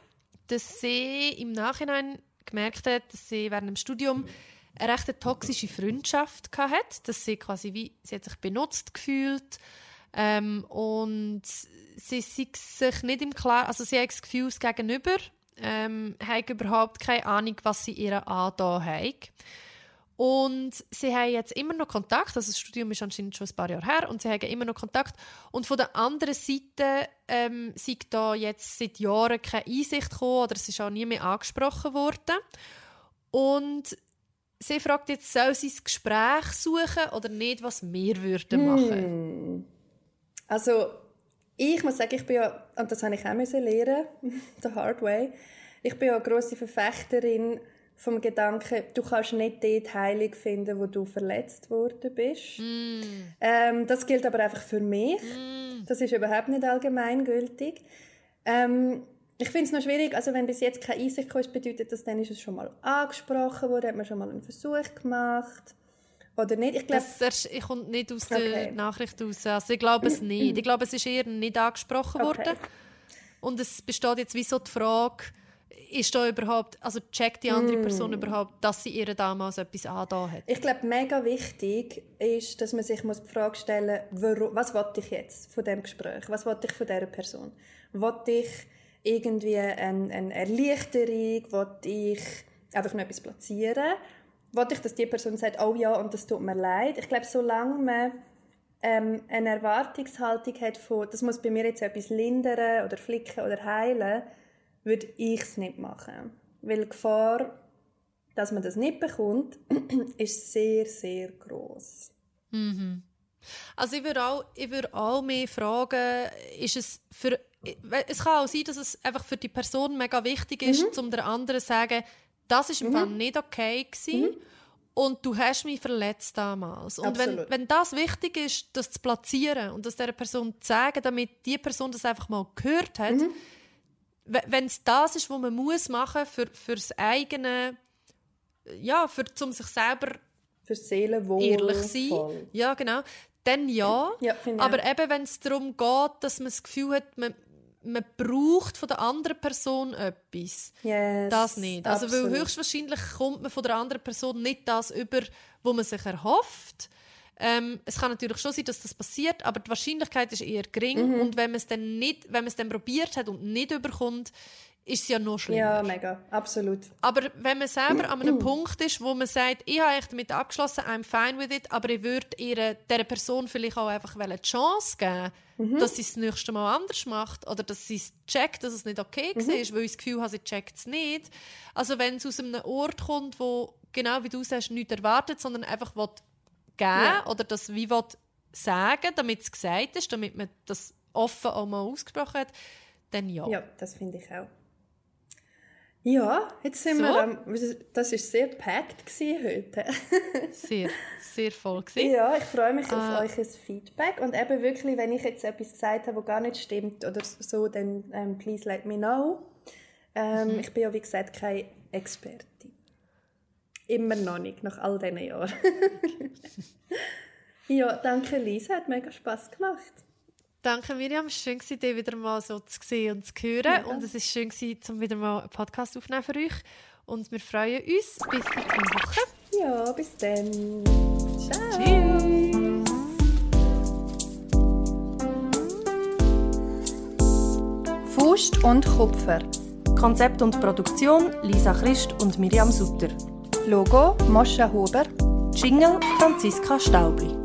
dass sie im Nachhinein gemerkt hat, dass sie während dem Studium eine recht toxische Freundschaft hatte, dass sie quasi wie, sie hat sich benutzt gefühlt ähm, und sie sei sich nicht im Klaren, also sie hat das Gefühl, das Gegenüber ähm, hat überhaupt keine Ahnung, was sie ihr angetan hat. Und sie haben jetzt immer noch Kontakt, also das Studium ist anscheinend schon ein paar Jahre her, und sie haben immer noch Kontakt. Und von der anderen Seite ähm, sei da jetzt seit Jahren keine Einsicht gekommen oder es ist auch nie mehr angesprochen worden. Und sie fragt jetzt, soll sie das Gespräch suchen oder nicht, was wir würden machen? Also, ich muss sagen, ich bin ja, und das habe ich auch müssen lernen, the hard way, ich bin ja eine grosse Verfechterin vom Gedanken, du kannst nicht dort Heilung finden, wo du verletzt worden bist. Ähm, das gilt aber einfach für mich. Das ist überhaupt nicht allgemeingültig. Ähm, ich finde es noch schwierig, also wenn bis jetzt keine Einsicht ist, bedeutet das, dann ist es schon mal angesprochen worden, hat man schon mal einen Versuch gemacht oder nicht. Ich glaube, Das kommt nicht aus Okay. der Nachricht raus. Also ich glaube es nicht. Ich glaube, es ist eher nicht angesprochen Okay. worden. Und es besteht jetzt wie so die Frage, ist da überhaupt, also checkt die andere Person überhaupt, dass sie ihr damals etwas angetan hat? Ich glaube, mega wichtig ist, dass man sich muss die Frage stellen muss, was wollte ich jetzt von dem Gespräch? Was wollte ich von dieser Person? Wollte ich irgendwie eine, eine Erleichterung? Wollte ich einfach nur etwas platzieren? Wollte ich, dass die Person sagt, oh ja, und das tut mir leid? Ich glaube, solange man ähm, eine Erwartungshaltung hat von, das muss bei mir jetzt etwas lindern oder flicken oder heilen, würde ich es nicht machen. Weil die Gefahr, dass man das nicht bekommt, ist sehr, sehr groß. Also ich würde auch, ich würde auch mehr fragen, ist es für, es kann auch sein, dass es einfach für die Person mega wichtig ist, um der anderen zu sagen, das ist im Fall nicht okay gewesen. Und du hast mich verletzt damals. Und wenn, Absolut. wenn das wichtig ist, das zu platzieren und das der Person zu sagen, damit die Person das einfach mal gehört hat, wenn es das ist, was man muss machen für, für das eigene, ja, für, um sich selber Für Seelenwohl. ehrlich sein. voll. Ja, genau. Dann ja. Ja, Aber eben, wenn es darum geht, dass man das Gefühl hat, man, man braucht von der anderen Person etwas. Yes, Das nicht. Also, weil höchstwahrscheinlich kommt man von der anderen Person nicht das über, wo man sich erhofft. Ähm, es kann natürlich schon sein, dass das passiert, aber die Wahrscheinlichkeit ist eher gering. Mhm. Und wenn man es dann nicht, wenn man es dann probiert hat und nicht überkommt, ist es ja noch schlimmer. Ja, mega. Absolut. Aber wenn man selber an einem Punkt ist, wo man sagt, ich habe echt damit abgeschlossen, I'm fine with it, aber ich würde ihrer, dieser Person vielleicht auch einfach eine Chance geben, dass sie es das nächste Mal anders macht oder dass sie es checkt, dass es nicht okay war, weil ich das Gefühl habe, sie checkt es nicht. Also wenn es aus einem Ort kommt, wo, genau wie du sagst, nichts erwartet, sondern einfach will geben Ja. oder das wie will sagen, damit es gesagt ist, damit man das offen auch mal ausgesprochen hat, dann ja. Ja, das finde ich auch. Ja, jetzt sind So? wir am... Das war sehr packed heute. Sehr, sehr voll gewesen. ja, ich freue mich Ah. auf euch Feedback. Und eben wirklich, wenn ich jetzt etwas gesagt habe, was gar nicht stimmt oder so, dann ähm, please let me know. Ähm, Mhm. Ich bin ja, wie gesagt, keine Expertin. Immer noch nicht, nach all diesen Jahren. ja, danke Lisa, hat mega Spass gemacht. Danke Miriam, es war schön, dich wieder mal so zu sehen und zu hören. Und es war schön, gewesen, um wieder mal einen Podcast aufzunehmen für euch. Und wir freuen uns bis in zwei Wochen. Ja, bis dann. Ciao. Tschüss! Faust und Kupfer. Konzept und Produktion Lisa Christ und Miriam Sutter. Logo Moscha Huber. Jingle Franziska Staubli.